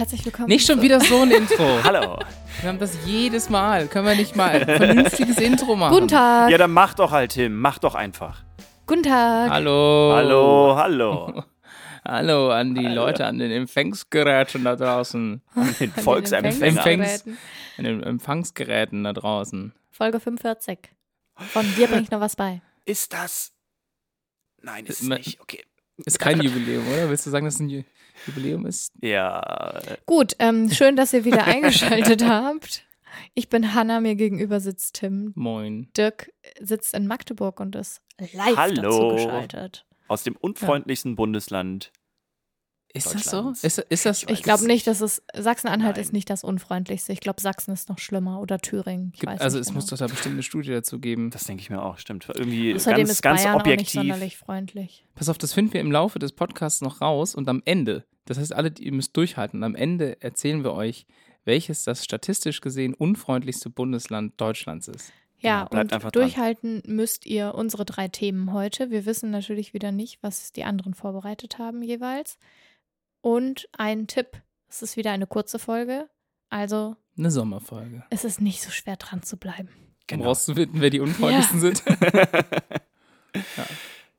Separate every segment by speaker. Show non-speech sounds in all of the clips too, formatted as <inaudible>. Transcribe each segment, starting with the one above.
Speaker 1: Herzlich willkommen.
Speaker 2: Nicht schon wieder so ein Intro. <laughs>
Speaker 3: Hallo.
Speaker 2: Wir haben das jedes Mal. Können wir nicht mal ein vernünftiges Intro machen?
Speaker 1: Guten Tag.
Speaker 3: Ja, dann mach doch halt, Tim. Mach doch einfach.
Speaker 1: Guten Tag.
Speaker 2: Hallo.
Speaker 3: Hallo, hallo. <laughs>
Speaker 2: Hallo an die Leute an den Empfangsgeräten da draußen.
Speaker 3: Den
Speaker 1: Den
Speaker 3: Volksempfänger.
Speaker 2: Empfängs-
Speaker 1: Empfangsgeräten.
Speaker 2: An den Empfangsgeräten da draußen.
Speaker 1: Folge 45. Von dir bringe ich noch was bei.
Speaker 3: Ist das. Nein, ist es nicht. Okay.
Speaker 2: Ist kein Jubiläum, oder? Willst du sagen, dass es ein Ju- Jubiläum ist?
Speaker 3: Ja.
Speaker 1: Gut, ähm, schön, dass ihr wieder eingeschaltet <laughs> habt. Ich bin Hanna, mir gegenüber sitzt Tim.
Speaker 2: Moin.
Speaker 1: Dirk sitzt in Magdeburg und ist live
Speaker 3: Hallo.
Speaker 1: dazu geschaltet.
Speaker 3: Aus dem unfreundlichsten Bundesland.
Speaker 2: Ist das so? Ist, ist das.
Speaker 1: Ich glaube nicht, dass es Sachsen-Anhalt ist nicht das unfreundlichste. Ich glaube, Sachsen ist noch schlimmer oder Thüringen. Ich
Speaker 2: Gibt,
Speaker 1: weiß
Speaker 2: also
Speaker 1: nicht
Speaker 2: es muss
Speaker 1: genau.
Speaker 2: doch da bestimmt eine Studie dazu geben.
Speaker 3: Das denke ich mir auch, stimmt. Irgendwie
Speaker 1: Außerdem
Speaker 3: ganz,
Speaker 1: ist
Speaker 3: ganz
Speaker 1: Bayern auch nicht
Speaker 3: objektiv.
Speaker 1: sonderlich freundlich.
Speaker 2: Pass auf, das finden wir im Laufe des Podcasts noch raus und am Ende, das heißt, alle, ihr müsst durchhalten, und am Ende erzählen wir euch, welches das statistisch gesehen unfreundlichste Bundesland Deutschlands ist.
Speaker 1: Ja,
Speaker 3: Genau, bleibt einfach
Speaker 1: und
Speaker 3: dran.
Speaker 1: durchhalten müsst ihr unsere drei Themen heute. Wir wissen natürlich wieder nicht, was die anderen vorbereitet haben jeweils. Und ein Tipp. Es ist wieder eine kurze Folge. Also
Speaker 2: Eine Sommerfolge.
Speaker 1: es ist nicht so schwer dran zu bleiben.
Speaker 2: Um
Speaker 3: Genau.
Speaker 2: rauszufinden, wer die <laughs> unfreundlichsten sind. <laughs>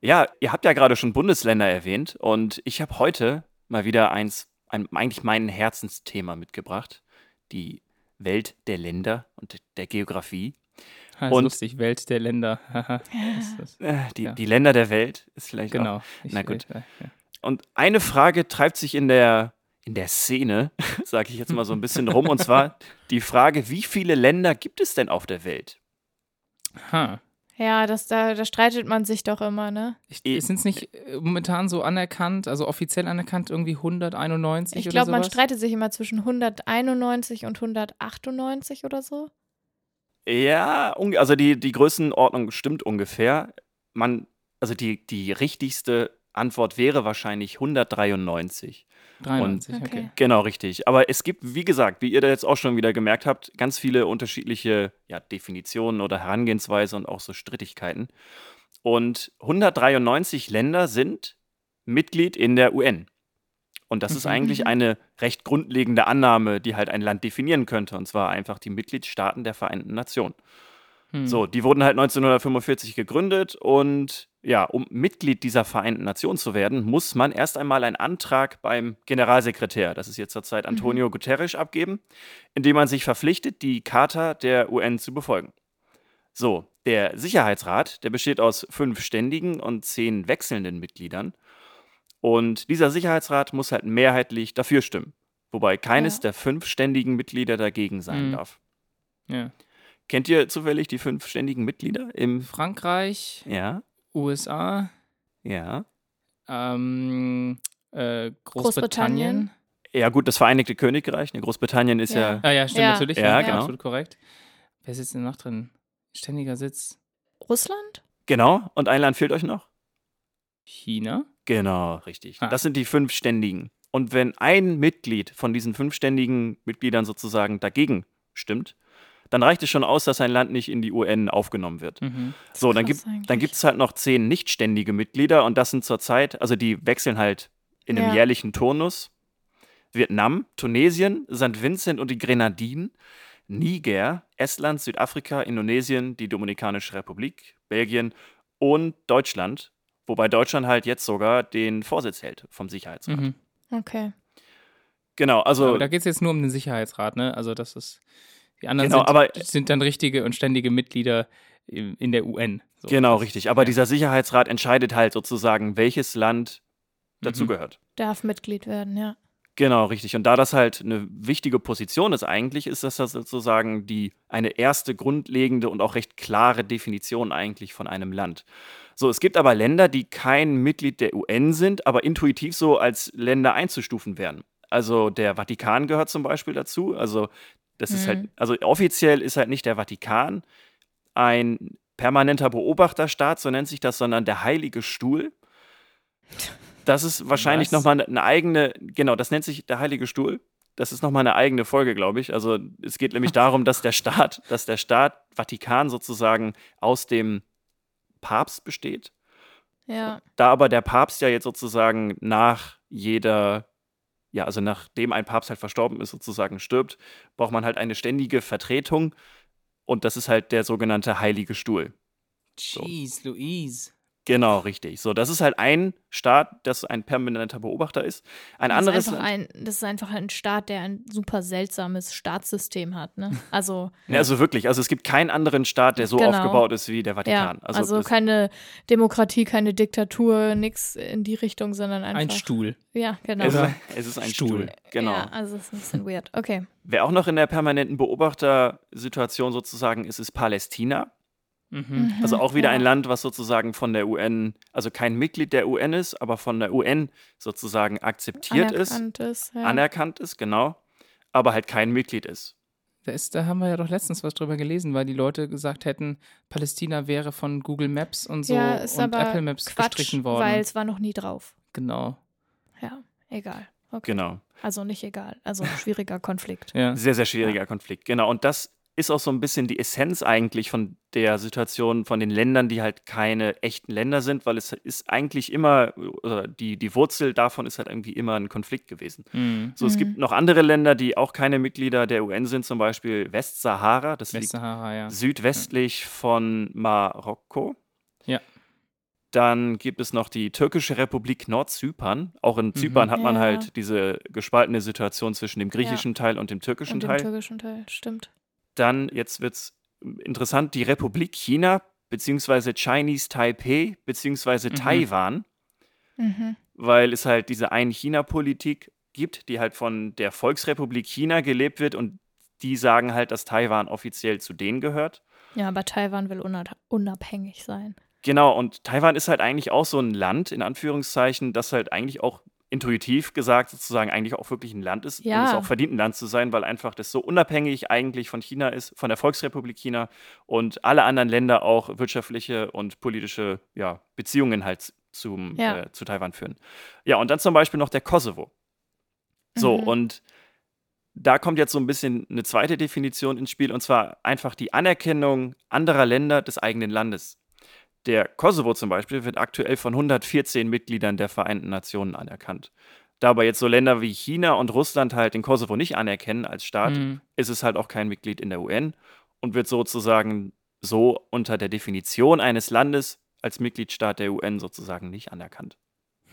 Speaker 3: Ja, ihr habt ja gerade schon Bundesländer erwähnt und ich habe heute mal wieder eins, ein, eigentlich mein Herzensthema mitgebracht. Die Welt der Länder und der Geografie.
Speaker 2: Das ist
Speaker 3: Und-
Speaker 2: lustig, Welt der Länder. <laughs>
Speaker 3: Äh, die,
Speaker 2: Ja.
Speaker 3: die Länder der Welt ist vielleicht auch.
Speaker 2: genau. Ich,
Speaker 3: Na gut.
Speaker 2: äh, ja.
Speaker 3: Und eine Frage treibt sich in der, in der Szene, <laughs> sage ich jetzt mal so ein bisschen rum, und zwar die Frage, wie viele Länder gibt es denn auf der Welt?
Speaker 2: Ha.
Speaker 1: Ja, das, da, da streitet man sich doch immer, ne?
Speaker 2: Ich, sind es nicht äh, momentan so anerkannt, also offiziell anerkannt, irgendwie 191
Speaker 1: Ich
Speaker 2: oder
Speaker 1: glaube, man streitet sich immer zwischen 191 und 198 oder so.
Speaker 3: Ja, also die, die Größenordnung stimmt ungefähr. Man, also die, die richtigste Antwort wäre wahrscheinlich 193.
Speaker 2: 93, okay.
Speaker 1: Okay.
Speaker 3: Genau, richtig. Aber es gibt, wie gesagt, wie ihr da jetzt auch schon wieder gemerkt habt, ganz viele unterschiedliche ja, Definitionen oder Herangehensweise und auch so Strittigkeiten. Und 193 Länder sind Mitglied in der UN. Und das ist
Speaker 2: Mhm.
Speaker 3: eigentlich eine recht grundlegende Annahme, die halt ein Land definieren könnte, und zwar einfach die Mitgliedstaaten der Vereinten Nationen.
Speaker 2: Hm.
Speaker 3: So, die wurden halt 1945 gegründet und ja, um Mitglied dieser Vereinten Nationen zu werden, muss man erst einmal einen Antrag beim Generalsekretär, das ist jetzt zurzeit Antonio Guterres, abgeben, indem man sich verpflichtet, die Charta der UN zu befolgen. So, der Sicherheitsrat, der besteht aus fünf ständigen und zehn wechselnden Mitgliedern. Und dieser Sicherheitsrat muss halt mehrheitlich dafür stimmen, wobei keines
Speaker 1: Ja.
Speaker 3: der fünf ständigen Mitglieder dagegen sein
Speaker 2: Mhm.
Speaker 3: darf.
Speaker 2: Ja.
Speaker 3: Kennt ihr zufällig die fünf ständigen Mitglieder im
Speaker 2: Frankreich,
Speaker 3: ja,
Speaker 2: USA,
Speaker 3: ja.
Speaker 2: ähm, äh, Großbritannien.
Speaker 1: Großbritannien.
Speaker 3: Ja, gut, das Vereinigte Königreich. Ne, Großbritannien ist ja.
Speaker 1: Ja.
Speaker 2: Ah ja, stimmt
Speaker 1: Ja.
Speaker 2: natürlich.
Speaker 3: Ja, genau.
Speaker 2: Absolut korrekt. Wer sitzt denn noch drin? Ständiger Sitz.
Speaker 1: Russland?
Speaker 3: genau. Und ein Land fehlt euch noch?
Speaker 2: China.
Speaker 3: Genau, richtig.
Speaker 2: Ah.
Speaker 3: Das sind die fünf Ständigen. Und wenn ein Mitglied von diesen fünf ständigen Mitgliedern sozusagen dagegen stimmt, dann reicht es schon aus, dass ein Land nicht in die UN aufgenommen wird.
Speaker 2: Mhm.
Speaker 3: So, dann, gibt es halt noch zehn nichtständige Mitglieder und das sind zurzeit, also die wechseln halt in einem
Speaker 1: Ja.
Speaker 3: jährlichen Turnus. Vietnam, Tunesien, St. Vincent und die Grenadinen, Niger, Estland, Südafrika, Indonesien, die Dominikanische Republik, Belgien und Deutschland. Wobei Deutschland halt jetzt sogar den Vorsitz hält vom Sicherheitsrat.
Speaker 2: Mhm.
Speaker 1: Okay.
Speaker 3: Genau, also
Speaker 2: aber da geht es jetzt nur um den Sicherheitsrat, ne? Also das ist. Die anderen
Speaker 3: Genau,
Speaker 2: sind,
Speaker 3: aber-
Speaker 2: sind dann richtige und ständige Mitglieder in der UN. So.
Speaker 3: genau richtig. Aber
Speaker 2: Ja.
Speaker 3: dieser Sicherheitsrat entscheidet halt sozusagen, welches Land
Speaker 2: Mhm.
Speaker 3: dazugehört.
Speaker 1: Darf Mitglied werden, ja.
Speaker 3: Genau, richtig. Und da das halt eine wichtige Position ist eigentlich, ist das sozusagen die eine erste grundlegende und auch recht klare Definition eigentlich von einem Land. So, es gibt aber Länder, die kein Mitglied der UN sind, aber intuitiv so als Länder einzustufen werden. Also der Vatikan gehört zum Beispiel dazu. Also das ist
Speaker 1: Mhm.
Speaker 3: halt, also offiziell ist halt nicht der Vatikan ein permanenter Beobachterstaat, so nennt sich das, sondern der Heilige Stuhl. Das ist wahrscheinlich nochmal eine eigene, genau, das nennt sich der Heilige Stuhl. Das ist nochmal eine eigene Folge, glaube ich. Also es geht nämlich darum, dass der Staat, dass der Staat Vatikan sozusagen aus dem Papst besteht.
Speaker 1: Ja.
Speaker 3: Da aber der Papst ja jetzt sozusagen nach jeder ja, also nachdem ein Papst halt verstorben ist, sozusagen stirbt, braucht man halt eine ständige Vertretung und das ist halt der sogenannte Heilige Stuhl.
Speaker 2: Jeez, Louise.
Speaker 3: Genau, richtig. So, das ist halt ein Staat, das ein permanenter Beobachter ist. Ein
Speaker 1: das
Speaker 3: anderes
Speaker 1: ist ein, das ist einfach ein Staat, der ein super seltsames Staatssystem hat, ne? <laughs> Also,
Speaker 3: Ja, also wirklich, also es gibt keinen anderen Staat, der so
Speaker 1: Genau.
Speaker 3: aufgebaut ist wie der
Speaker 1: ja,
Speaker 3: Vatikan.
Speaker 1: also,
Speaker 3: das-
Speaker 1: keine Demokratie, keine Diktatur, nix in die Richtung, sondern einfach.
Speaker 2: Ein Stuhl.
Speaker 1: Ja, genau.
Speaker 3: es, ist, es ist ein Stuhl.
Speaker 2: Stuhl.
Speaker 3: Genau.
Speaker 1: Ja, also es ist ein bisschen weird. Okay.
Speaker 3: Wer auch noch in der permanenten Beobachtersituation sozusagen ist, ist Palästina.
Speaker 2: Mhm.
Speaker 3: Also auch wieder
Speaker 1: ja.
Speaker 3: ein Land, was sozusagen von der UN, also kein Mitglied der UN ist, aber von der UN sozusagen akzeptiert ist,
Speaker 1: Anerkannt ist. Ja.
Speaker 3: anerkannt ist, genau, aber halt kein Mitglied ist.
Speaker 2: Da, ist, da haben wir ja doch letztens was drüber gelesen, weil die Leute gesagt hätten, Palästina wäre von Google Maps und so
Speaker 1: ja, ist
Speaker 2: und
Speaker 1: aber
Speaker 2: Apple Maps
Speaker 1: Quatsch,
Speaker 2: gestrichen worden.
Speaker 1: weil es war noch nie drauf.
Speaker 2: genau.
Speaker 1: Ja, egal. Okay.
Speaker 3: Genau.
Speaker 1: Also nicht egal. Also schwieriger <laughs> Konflikt.
Speaker 2: Ja.
Speaker 3: Sehr, sehr schwieriger Konflikt. Genau. Und das ist auch so ein bisschen die Essenz eigentlich von der Situation von den Ländern, die halt keine echten Länder sind, weil es ist eigentlich immer, oder die, die Wurzel davon ist halt irgendwie immer ein Konflikt gewesen.
Speaker 2: Mhm.
Speaker 3: So, es gibt noch andere Länder, die auch keine Mitglieder der UN sind, zum Beispiel Westsahara, das liegt
Speaker 2: Westsahara, ja.
Speaker 3: südwestlich von Marokko.
Speaker 2: Ja.
Speaker 3: Dann gibt es noch die türkische Republik Nordzypern. Auch in Zypern hat man
Speaker 1: Ja.
Speaker 3: halt diese gespaltene Situation zwischen dem griechischen Teil und dem türkischen
Speaker 1: Und dem
Speaker 3: Teil.
Speaker 1: türkischen Teil, stimmt.
Speaker 3: Dann, jetzt wird es interessant, die Republik China, beziehungsweise Chinese Taipei, beziehungsweise
Speaker 2: Mhm.
Speaker 3: Taiwan,
Speaker 1: Mhm.
Speaker 3: weil es halt diese Ein-China-Politik gibt, die halt von der Volksrepublik China gelebt wird und die sagen halt, dass Taiwan offiziell zu denen gehört.
Speaker 1: Ja, aber Taiwan will unab- unabhängig sein.
Speaker 3: Genau, und Taiwan ist halt eigentlich auch so ein Land, in Anführungszeichen, das halt eigentlich auch intuitiv gesagt sozusagen eigentlich auch wirklich ein Land ist
Speaker 1: Ja.
Speaker 3: und es auch verdient, ein Land zu sein, weil einfach das so unabhängig eigentlich von China ist, von der Volksrepublik China und alle anderen Länder auch wirtschaftliche und politische ja, Beziehungen halt zum,
Speaker 1: Ja.
Speaker 3: äh, zu Taiwan führen. Ja, und dann zum Beispiel noch der Kosovo. So,
Speaker 1: Mhm.
Speaker 3: und da kommt jetzt so ein bisschen eine zweite Definition ins Spiel, und zwar einfach die Anerkennung anderer Länder des eigenen Landes. Der Kosovo zum Beispiel wird aktuell von 114 Mitgliedern der Vereinten Nationen anerkannt. Da aber jetzt so Länder wie China und Russland halt den Kosovo nicht anerkennen als Staat,
Speaker 2: Mhm.
Speaker 3: ist es halt auch kein Mitglied in der UN und wird sozusagen so unter der Definition eines Landes als Mitgliedstaat der UN sozusagen nicht anerkannt.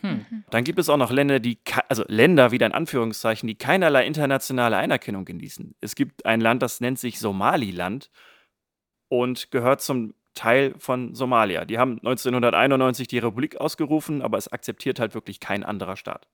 Speaker 2: Hm.
Speaker 3: Dann gibt es auch noch Länder, die, also Länder wieder in Anführungszeichen, die keinerlei internationale Anerkennung genießen. Es gibt ein Land, das nennt sich Somaliland und gehört zum Teil von Somalia. Die haben 1991 die Republik ausgerufen, aber es akzeptiert halt wirklich kein anderer Staat.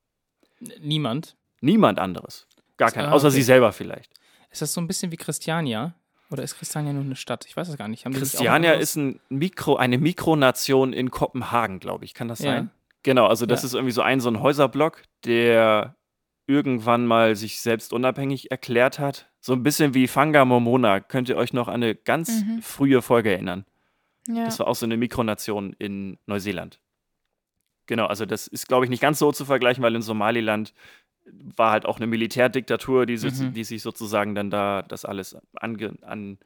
Speaker 2: Niemand.
Speaker 3: Niemand anderes. Gar kein,
Speaker 2: Ah,
Speaker 3: außer
Speaker 2: okay.
Speaker 3: sie selber vielleicht.
Speaker 2: Ist das so ein bisschen wie Christiania? Oder ist Christiania nur eine Stadt? Ich weiß es gar nicht. Haben
Speaker 3: Christiania ist ein Mikro, eine Mikronation in Kopenhagen, glaube ich. Kann das
Speaker 2: Ja.
Speaker 3: sein? Genau, also das
Speaker 2: Ja.
Speaker 3: ist irgendwie so ein, so ein Häuserblock, der irgendwann mal sich selbst unabhängig erklärt hat. So ein bisschen wie Fanga Momona. Könnt ihr euch noch an eine ganz
Speaker 1: Mhm.
Speaker 3: frühe Folge erinnern?
Speaker 1: Ja.
Speaker 3: Das war auch so eine Mikronation in Neuseeland. Genau, also das ist, glaube ich, nicht ganz so zu vergleichen, weil in Somaliland war halt auch eine Militärdiktatur, die, sich-
Speaker 2: Mhm.
Speaker 3: die sich sozusagen dann da das alles ange, an,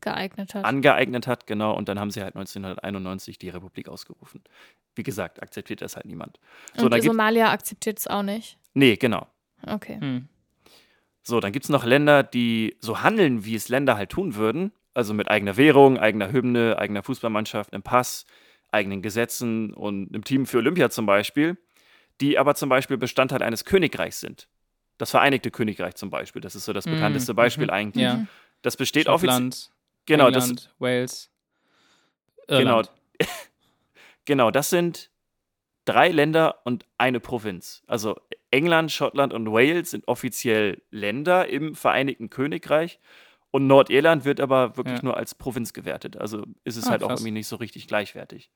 Speaker 1: geeignet hat.
Speaker 3: angeeignet hat, genau, und dann haben sie halt 1991 die Republik ausgerufen. Wie gesagt, akzeptiert das halt niemand. So,
Speaker 1: Und
Speaker 3: gibt,
Speaker 1: Somalia akzeptiert es auch nicht.
Speaker 3: nee, genau.
Speaker 1: Okay.
Speaker 2: Hm.
Speaker 3: So, dann gibt es noch Länder, die so handeln, wie es Länder halt tun würden. Also mit eigener Währung, eigener Hymne, eigener Fußballmannschaft, einem Pass, eigenen Gesetzen und einem Team für Olympia zum Beispiel, die aber zum Beispiel Bestandteil eines Königreichs sind. Das Vereinigte Königreich zum Beispiel, das ist so das
Speaker 2: Mhm,
Speaker 3: bekannteste Beispiel
Speaker 2: mhm.
Speaker 3: eigentlich.
Speaker 2: Ja.
Speaker 1: Mhm.
Speaker 3: Das besteht offiziell.
Speaker 2: Schottland,
Speaker 3: Genau, das,
Speaker 2: England, Wales,
Speaker 3: genau,
Speaker 2: Irland. <laughs>
Speaker 3: genau, das sind drei Länder und eine Provinz. Also England, Schottland und Wales sind offiziell Länder im Vereinigten Königreich. Und Nordirland wird aber wirklich
Speaker 2: Ja.
Speaker 3: nur als Provinz gewertet. Also ist es
Speaker 2: Ah,
Speaker 3: halt auch
Speaker 2: krass.
Speaker 3: irgendwie nicht so richtig gleichwertig.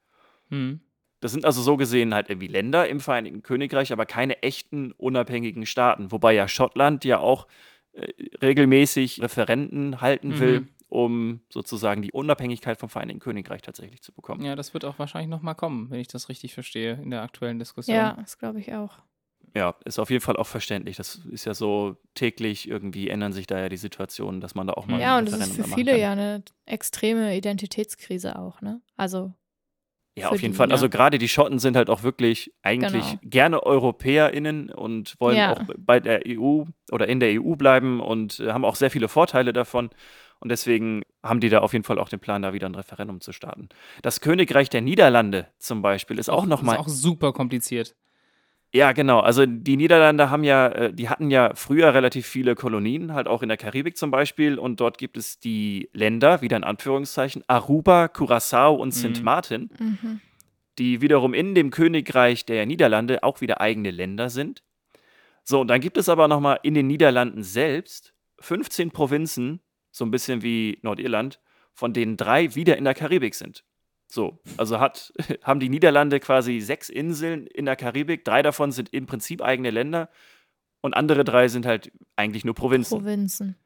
Speaker 2: Hm.
Speaker 3: Das sind also so gesehen halt irgendwie Länder im Vereinigten Königreich, aber keine echten unabhängigen Staaten. Wobei ja Schottland ja auch äh, regelmäßig Referenten halten will,
Speaker 2: Mhm.
Speaker 3: um sozusagen die Unabhängigkeit vom Vereinigten Königreich tatsächlich zu bekommen.
Speaker 2: Ja, das wird auch wahrscheinlich nochmal kommen, wenn ich das richtig verstehe in der aktuellen Diskussion.
Speaker 1: Ja, das glaube ich auch.
Speaker 3: Ja, ist auf jeden Fall auch verständlich. Das ist ja so täglich irgendwie ändern sich da ja die Situationen, dass man da auch mal
Speaker 1: Ja, und das ist für viele
Speaker 3: kann.
Speaker 1: ja eine extreme Identitätskrise auch, ne? Also
Speaker 3: Ja, auf jeden
Speaker 1: die,
Speaker 3: Fall.
Speaker 1: ja.
Speaker 3: Also gerade die Schotten sind halt auch wirklich eigentlich
Speaker 1: Genau.
Speaker 3: gerne EuropäerInnen und wollen
Speaker 1: Ja.
Speaker 3: auch bei der EU oder in der EU bleiben und haben auch sehr viele Vorteile davon. Und deswegen haben die da auf jeden Fall auch den Plan, da wieder ein Referendum zu starten. Das Königreich der Niederlande zum Beispiel ist auch nochmal.
Speaker 2: Ist auch super kompliziert.
Speaker 3: Ja, genau. Also die Niederlande haben ja, äh, die hatten ja früher relativ viele Kolonien, halt auch in der Karibik zum Beispiel. Und dort gibt es die Länder, wieder in Anführungszeichen, Aruba, Curacao und Sint
Speaker 2: Mhm.
Speaker 3: Maarten,
Speaker 1: Mhm.
Speaker 3: die wiederum in dem Königreich der Niederlande auch wieder eigene Länder sind. So, und dann gibt es aber nochmal in den Niederlanden selbst 15 Provinzen, so ein bisschen wie Nordirland, von denen drei wieder in der Karibik sind. So, also hat, <laughs> haben die Niederlande quasi sechs Inseln in der Karibik, drei davon sind im Prinzip eigene Länder und andere drei sind halt eigentlich nur Provinzen.
Speaker 1: Provinzen.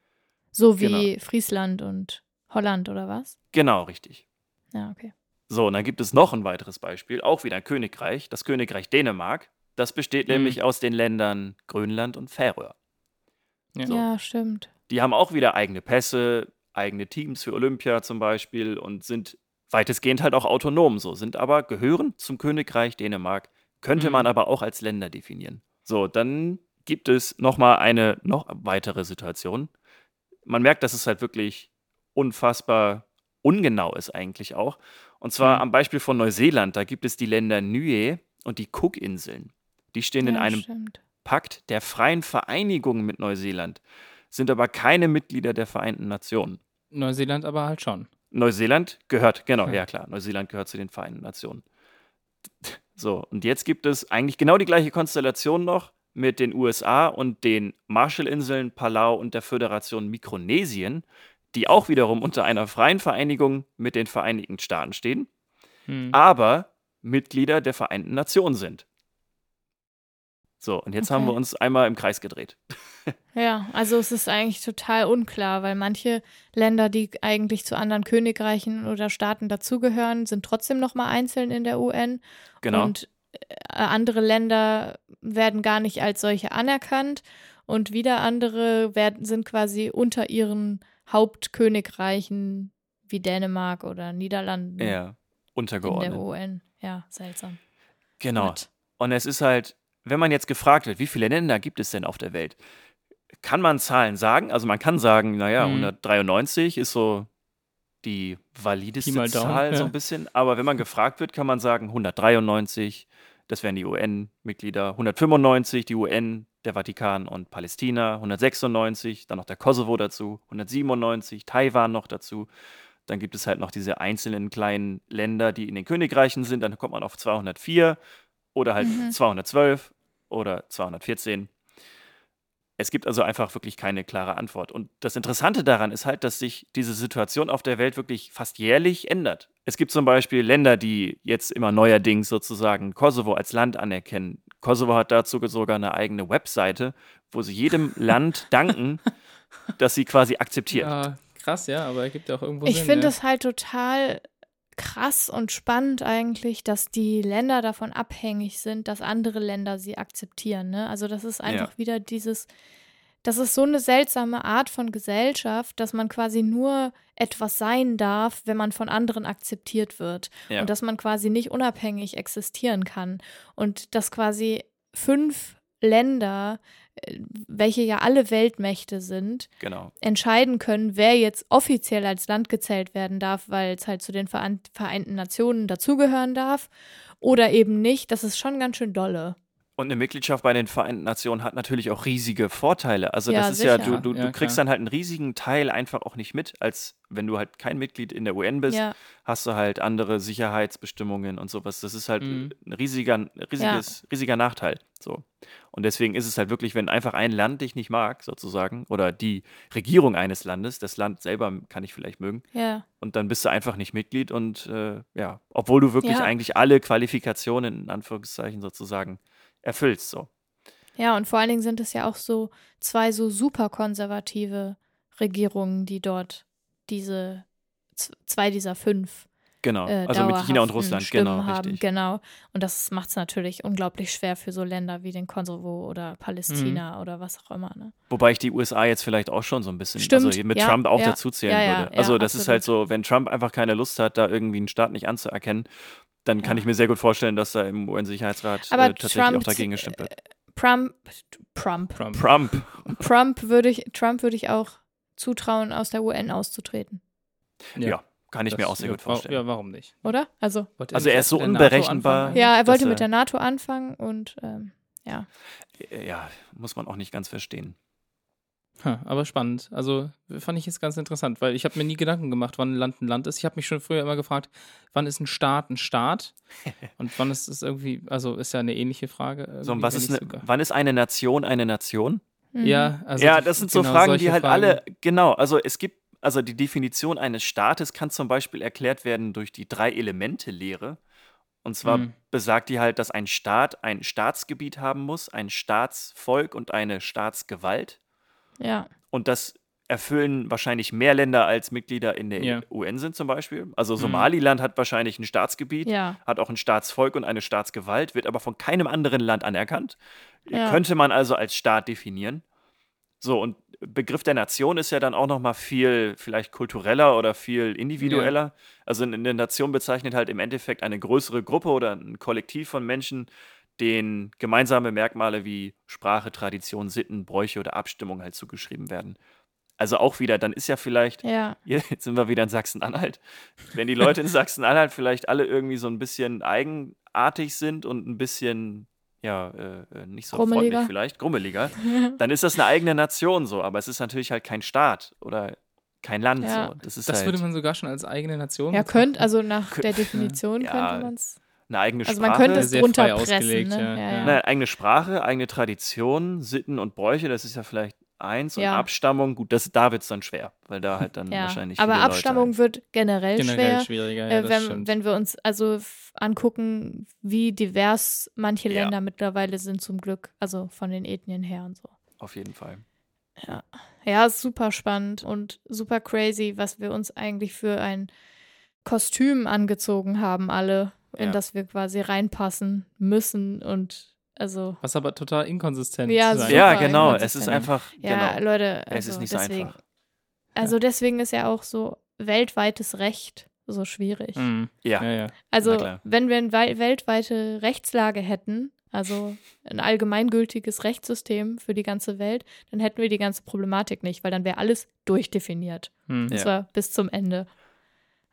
Speaker 1: So wie
Speaker 3: Genau.
Speaker 1: Friesland und Holland oder was?
Speaker 3: Genau, richtig.
Speaker 1: Ja, okay.
Speaker 3: So, und dann gibt es noch ein weiteres Beispiel, auch wieder ein Königreich, das Königreich Dänemark. Das besteht
Speaker 2: Mhm.
Speaker 3: nämlich aus den Ländern Grönland und Färöer.
Speaker 2: Ja.
Speaker 3: So.
Speaker 1: Ja, stimmt.
Speaker 3: Die haben auch wieder eigene Pässe, eigene Teams für Olympia zum Beispiel und sind weitestgehend halt auch autonom so, sind aber gehören zum Königreich Dänemark, könnte
Speaker 2: Mhm.
Speaker 3: man aber auch als Länder definieren. So, dann gibt es nochmal eine noch weitere Situation. Man merkt, dass es halt wirklich unfassbar ungenau ist eigentlich auch. Und zwar
Speaker 2: Mhm.
Speaker 3: am Beispiel von Neuseeland, da gibt es die Länder Niue und die Cookinseln. Die stehen in
Speaker 1: ja,
Speaker 3: einem
Speaker 1: stimmt.
Speaker 3: Pakt der freien Vereinigung mit Neuseeland, sind aber keine Mitglieder der Vereinten Nationen.
Speaker 2: Neuseeland aber halt schon.
Speaker 3: Neuseeland gehört, genau,
Speaker 2: Ja.
Speaker 3: ja klar, Neuseeland gehört zu den Vereinten Nationen. <laughs> So, und jetzt gibt es eigentlich genau die gleiche Konstellation noch mit den USA und den Marshallinseln, Palau und der Föderation Mikronesien, die auch wiederum unter einer freien Vereinigung mit den Vereinigten Staaten stehen,
Speaker 2: Hm.
Speaker 3: aber Mitglieder der Vereinten Nationen sind. So, und jetzt haben
Speaker 1: Okay.
Speaker 3: wir uns einmal im Kreis gedreht. <laughs>
Speaker 1: Ja, also es ist eigentlich total unklar, weil manche Länder, die eigentlich zu anderen Königreichen oder Staaten dazugehören, sind trotzdem noch mal einzeln in der UN
Speaker 3: Genau.
Speaker 1: und äh, andere Länder werden gar nicht als solche anerkannt und wieder andere werden, sind quasi unter ihren Hauptkönigreichen wie Dänemark oder Niederlanden
Speaker 3: ja,
Speaker 1: in der
Speaker 3: untergeordnet.
Speaker 1: UN. Ja, seltsam.
Speaker 3: Genau.
Speaker 1: Gut.
Speaker 3: Und es ist halt, wenn man jetzt gefragt wird, wie viele Länder gibt es denn auf der Welt, kann man Zahlen sagen? Also man kann sagen, naja,
Speaker 2: Mhm.
Speaker 3: 193 ist so die valideste
Speaker 2: Daumen,
Speaker 3: Zahl, so
Speaker 2: ja.
Speaker 3: ein bisschen. Aber wenn man gefragt wird, kann man sagen 193, das wären die UN-Mitglieder, 195 die UN, der Vatikan und Palästina, 196, dann noch der Kosovo dazu, 197, Taiwan noch dazu. Dann gibt es halt noch diese einzelnen kleinen Länder, die in den Königreichen sind. Dann kommt man auf 204 oder halt
Speaker 1: Mhm.
Speaker 3: 212 oder 214. Es gibt also einfach wirklich keine klare Antwort. Und das Interessante daran ist halt, dass sich diese Situation auf der Welt wirklich fast jährlich ändert. Es gibt zum Beispiel Länder, die jetzt immer neuerdings sozusagen Kosovo als Land anerkennen. Kosovo hat dazu sogar eine eigene Webseite, wo sie jedem <laughs> Land danken, dass sie quasi akzeptiert.
Speaker 2: Ja, krass, ja, aber ergibt ja auch irgendwo
Speaker 1: Ich finde
Speaker 2: ja.
Speaker 1: es halt total krass und spannend eigentlich, dass die Länder davon abhängig sind, dass andere Länder sie akzeptieren. Ne? Also das ist einfach wieder dieses, das ist so eine seltsame Art von Gesellschaft, dass man quasi nur etwas sein darf, wenn man von anderen akzeptiert wird.
Speaker 3: Ja.
Speaker 1: Und dass man quasi nicht unabhängig existieren kann. Und dass quasi fünf Länder, äh, welche ja alle Weltmächte sind,
Speaker 3: Genau.
Speaker 1: entscheiden können, wer jetzt offiziell als Land gezählt werden darf, weil es halt zu den Verein Vereinten Nationen dazugehören darf oder eben nicht, das ist schon ganz schön dolle.
Speaker 3: Und eine Mitgliedschaft bei den Vereinten Nationen hat natürlich auch riesige Vorteile. Also
Speaker 1: Ja,
Speaker 3: das ist ja,
Speaker 1: sicher.
Speaker 3: du, du,
Speaker 2: Ja,
Speaker 3: du kriegst
Speaker 2: klar.
Speaker 3: dann halt einen riesigen Teil einfach auch nicht mit, als wenn du halt kein Mitglied in der UN bist,
Speaker 1: Ja,
Speaker 3: hast du halt andere Sicherheitsbestimmungen und sowas. Das ist halt
Speaker 2: Mhm.
Speaker 3: ein riesiger, riesiges, riesiger Nachteil. So. Und deswegen ist es halt wirklich, wenn einfach ein Land dich nicht mag, sozusagen, oder die Regierung eines Landes, das Land selber kann ich vielleicht mögen,
Speaker 1: ja,
Speaker 3: und dann bist du einfach nicht Mitglied und äh, ja, obwohl du wirklich
Speaker 1: Ja.
Speaker 3: eigentlich alle Qualifikationen in Anführungszeichen sozusagen erfüllst. So.
Speaker 1: ja, und vor allen Dingen sind es ja auch so zwei so super konservative Regierungen, die dort diese zwei dieser fünf
Speaker 3: Genau,
Speaker 1: äh,
Speaker 3: also mit China und Russland,
Speaker 1: Stimmen
Speaker 3: genau,
Speaker 1: haben.
Speaker 3: richtig.
Speaker 1: Genau. Und das macht es natürlich unglaublich schwer für so Länder wie den Kosovo oder Palästina oder was auch immer. Ne?
Speaker 3: Wobei ich die USA jetzt vielleicht auch schon so ein bisschen,
Speaker 1: Stimmt,
Speaker 3: also mit
Speaker 1: ja,
Speaker 3: Trump auch
Speaker 1: ja,
Speaker 3: dazu zählen
Speaker 1: ja,
Speaker 3: würde. Also das ist halt so, wenn Trump einfach keine Lust hat, da irgendwie einen Staat nicht anzuerkennen, dann kann
Speaker 1: Ja.
Speaker 3: ich mir sehr gut vorstellen, dass da im UN-Sicherheitsrat
Speaker 1: Aber
Speaker 3: äh, tatsächlich
Speaker 1: Trump,
Speaker 3: auch dagegen gestimmt wird.
Speaker 1: Trump, Trump,
Speaker 2: Trump.
Speaker 3: Trump.
Speaker 1: Trump würde ich, Trump würde ich auch zutrauen, aus der UN auszutreten,
Speaker 3: Ja, kann ich mir
Speaker 2: das-
Speaker 3: auch sehr
Speaker 2: ja,
Speaker 3: gut vorstellen.
Speaker 2: Ja, warum nicht?
Speaker 1: oder? Also,
Speaker 3: Also er ist so unberechenbar.
Speaker 2: anfangen?
Speaker 1: ja, er wollte
Speaker 3: er-
Speaker 1: mit der NATO anfangen und ähm, ja.
Speaker 3: Ja, muss man auch nicht ganz verstehen.
Speaker 2: Ha, aber spannend. Also fand ich jetzt ganz interessant, weil ich habe mir nie Gedanken gemacht, wann ein Land ein Land ist. Ich habe mich schon früher immer gefragt, wann ist ein Staat ein Staat? <laughs> Und wann ist es irgendwie, also ist ja eine ähnliche Frage.
Speaker 3: So,
Speaker 2: irgendwie,
Speaker 3: und was ist eine,
Speaker 2: sogar-
Speaker 3: wann ist eine Nation eine Nation?
Speaker 1: Mhm.
Speaker 2: Ja, also
Speaker 3: ja, das sind so
Speaker 2: genau,
Speaker 3: Fragen, die halt
Speaker 2: Fragen.
Speaker 3: alle, genau, also es gibt, also die Definition eines Staates kann zum Beispiel erklärt werden durch die Drei-Elemente-Lehre. Und zwar
Speaker 2: Mhm.
Speaker 3: besagt die halt, dass ein Staat ein Staatsgebiet haben muss, ein Staatsvolk und eine Staatsgewalt.
Speaker 1: Ja,
Speaker 3: Und das erfüllen wahrscheinlich mehr Länder als Mitglieder in der
Speaker 2: Ja.
Speaker 3: UN sind zum Beispiel. Also
Speaker 2: Mhm.
Speaker 3: Somaliland hat wahrscheinlich ein Staatsgebiet,
Speaker 1: ja,
Speaker 3: hat auch ein Staatsvolk und eine Staatsgewalt, wird aber von keinem anderen Land anerkannt.
Speaker 1: Ja.
Speaker 3: Könnte man also als Staat definieren. So, und Begriff der Nation ist ja dann auch nochmal viel vielleicht kultureller oder viel individueller. Also eine Nation bezeichnet halt im Endeffekt eine größere Gruppe oder ein Kollektiv von Menschen, denen gemeinsame Merkmale wie Sprache, Tradition, Sitten, Bräuche oder Abstimmung halt zugeschrieben werden. Also auch wieder, dann ist ja vielleicht
Speaker 1: ja, <laughs>
Speaker 3: jetzt sind wir wieder in Sachsen-Anhalt. Wenn die Leute in Sachsen-Anhalt vielleicht alle irgendwie so ein bisschen eigenartig sind und ein bisschen, ja, äh, äh, nicht so
Speaker 1: Grummeliger.
Speaker 3: freundlich vielleicht, grummeliger, <laughs> dann ist das eine eigene Nation so. Aber es ist natürlich halt kein Staat oder kein Land
Speaker 1: Ja.
Speaker 3: so. Das ist
Speaker 2: Das
Speaker 3: halt
Speaker 2: würde man sogar schon als eigene Nation
Speaker 1: ja, könnte, also nach der Definition <laughs>
Speaker 3: Ja,
Speaker 1: könnte man es,
Speaker 3: eine eigene
Speaker 1: also
Speaker 3: Sprache.
Speaker 1: man könnte es
Speaker 2: Sehr frei ausgelegt,
Speaker 1: ne?
Speaker 2: ja,
Speaker 1: Ja,
Speaker 2: ja.
Speaker 3: Nein, eigene Sprache, eigene Tradition, Sitten und Bräuche, das ist ja vielleicht eins. Und
Speaker 1: Ja.
Speaker 3: Abstammung, gut, das, da wird es dann schwer, weil da halt dann
Speaker 1: Ja,
Speaker 3: wahrscheinlich
Speaker 1: aber
Speaker 3: viele
Speaker 1: Abstammung
Speaker 3: Leute
Speaker 1: wird generell,
Speaker 2: Generell
Speaker 1: schwer.
Speaker 2: schwieriger, ja,
Speaker 1: äh, wenn, wenn wir uns also angucken, wie divers manche
Speaker 3: Ja.
Speaker 1: Länder mittlerweile sind zum Glück, also von den Ethnien her und so.
Speaker 3: auf jeden Fall.
Speaker 1: Ja. Ja, ist super spannend und super crazy, was wir uns eigentlich für ein Kostüm angezogen haben, alle, in
Speaker 3: Ja.
Speaker 1: das wir quasi reinpassen müssen und also
Speaker 2: Was aber total inkonsistent
Speaker 1: Ja,
Speaker 2: sein.
Speaker 3: Ja, genau, es ist einfach,
Speaker 1: ja,
Speaker 3: genau.
Speaker 1: Leute,
Speaker 3: Es ist
Speaker 1: also
Speaker 3: nicht so
Speaker 1: deswegen,
Speaker 3: einfach.
Speaker 1: also deswegen ist ja auch so weltweites Recht so schwierig.
Speaker 2: Mhm.
Speaker 3: Ja,
Speaker 2: Ja, ja.
Speaker 1: Also, wenn wir eine wei- weltweite Rechtslage hätten, also ein allgemeingültiges Rechtssystem für die ganze Welt, dann hätten wir die ganze Problematik nicht, weil dann wäre alles durchdefiniert.
Speaker 2: Mhm.
Speaker 1: Und
Speaker 3: Ja.
Speaker 1: zwar bis zum Ende.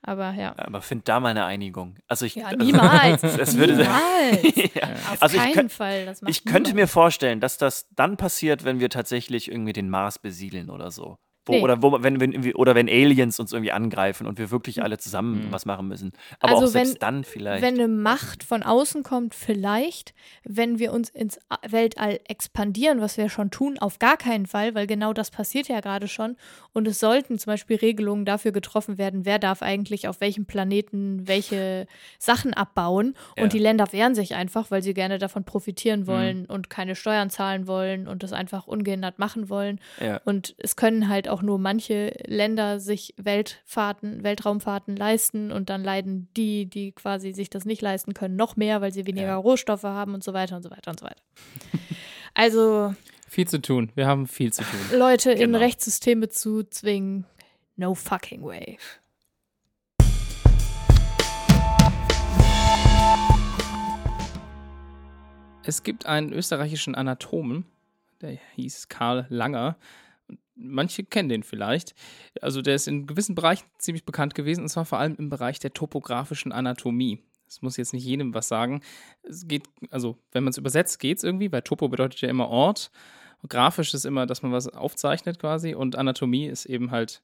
Speaker 1: Aber ja.
Speaker 3: aber find da mal eine Einigung. Also ich,
Speaker 1: Ja,
Speaker 3: also,
Speaker 1: niemals. <laughs>
Speaker 3: Es würde-
Speaker 1: niemals. <laughs>
Speaker 3: ja.
Speaker 1: Auf
Speaker 3: Also
Speaker 1: keinen
Speaker 3: könnt-
Speaker 1: Fall. Das macht
Speaker 3: Ich könnte
Speaker 1: niemand.
Speaker 3: mir vorstellen, dass das dann passiert, wenn wir tatsächlich irgendwie den Mars besiedeln oder so. Wo,
Speaker 1: Nee.
Speaker 3: Oder, wo, wenn, wenn, oder wenn Aliens uns irgendwie angreifen und wir wirklich alle zusammen
Speaker 2: Mhm.
Speaker 3: was machen müssen. Aber
Speaker 1: Also
Speaker 3: auch selbst
Speaker 1: wenn-
Speaker 3: dann vielleicht.
Speaker 1: Wenn eine Macht von außen kommt, vielleicht. Wenn wir uns ins Weltall expandieren, was wir schon tun, auf gar keinen Fall, weil genau das passiert ja gerade schon. Und es sollten zum Beispiel Regelungen dafür getroffen werden, wer darf eigentlich auf welchem Planeten welche Sachen abbauen.
Speaker 3: Ja.
Speaker 1: Und die Länder wehren sich einfach, weil sie gerne davon profitieren
Speaker 3: Mhm.
Speaker 1: wollen und keine Steuern zahlen wollen und das einfach ungehindert machen wollen.
Speaker 3: ja.
Speaker 1: Und es können halt auch nur manche Länder sich Weltfahrten, Weltraumfahrten leisten und dann leiden die, die quasi sich das nicht leisten können, noch mehr, weil sie weniger
Speaker 3: Ja.
Speaker 1: Rohstoffe haben und so weiter und so weiter und so weiter. Also
Speaker 2: Viel zu tun. Wir haben viel zu tun.
Speaker 1: Leute in
Speaker 3: Genau.
Speaker 1: Rechtssysteme zu zwingen, no fucking way.
Speaker 2: Es gibt einen österreichischen Anatomen, der hieß Karl Langer. Manche kennen den vielleicht. Also der ist in gewissen Bereichen ziemlich bekannt gewesen, und zwar vor allem im Bereich der topografischen Anatomie. Das muss jetzt nicht jedem was sagen. Es geht, also wenn man es übersetzt, geht es irgendwie, weil Topo bedeutet ja immer Ort. Grafisch ist immer, dass man was aufzeichnet quasi und Anatomie ist eben halt,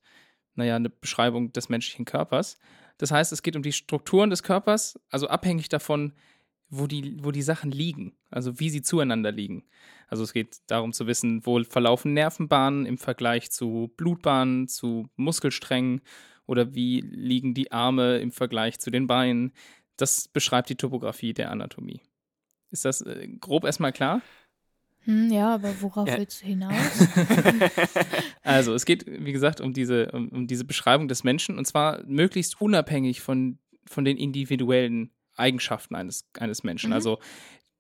Speaker 2: naja, eine Beschreibung des menschlichen Körpers. Das heißt, es geht um die Strukturen des Körpers, also abhängig davon, wo die, wo die Sachen liegen, also wie sie zueinander liegen. Also es geht darum zu wissen, wo verlaufen Nervenbahnen im Vergleich zu Blutbahnen, zu Muskelsträngen oder wie liegen die Arme im Vergleich zu den Beinen. Das beschreibt die Topografie der Anatomie. Ist das äh, grob erstmal klar?
Speaker 1: Hm, ja, aber worauf
Speaker 3: Ja.
Speaker 1: willst du hinaus? <laughs>
Speaker 2: Also, es geht, wie gesagt, um diese, um, um diese Beschreibung des Menschen und zwar möglichst unabhängig von, von den individuellen Eigenschaften eines, eines Menschen.
Speaker 1: Mhm.
Speaker 2: Also,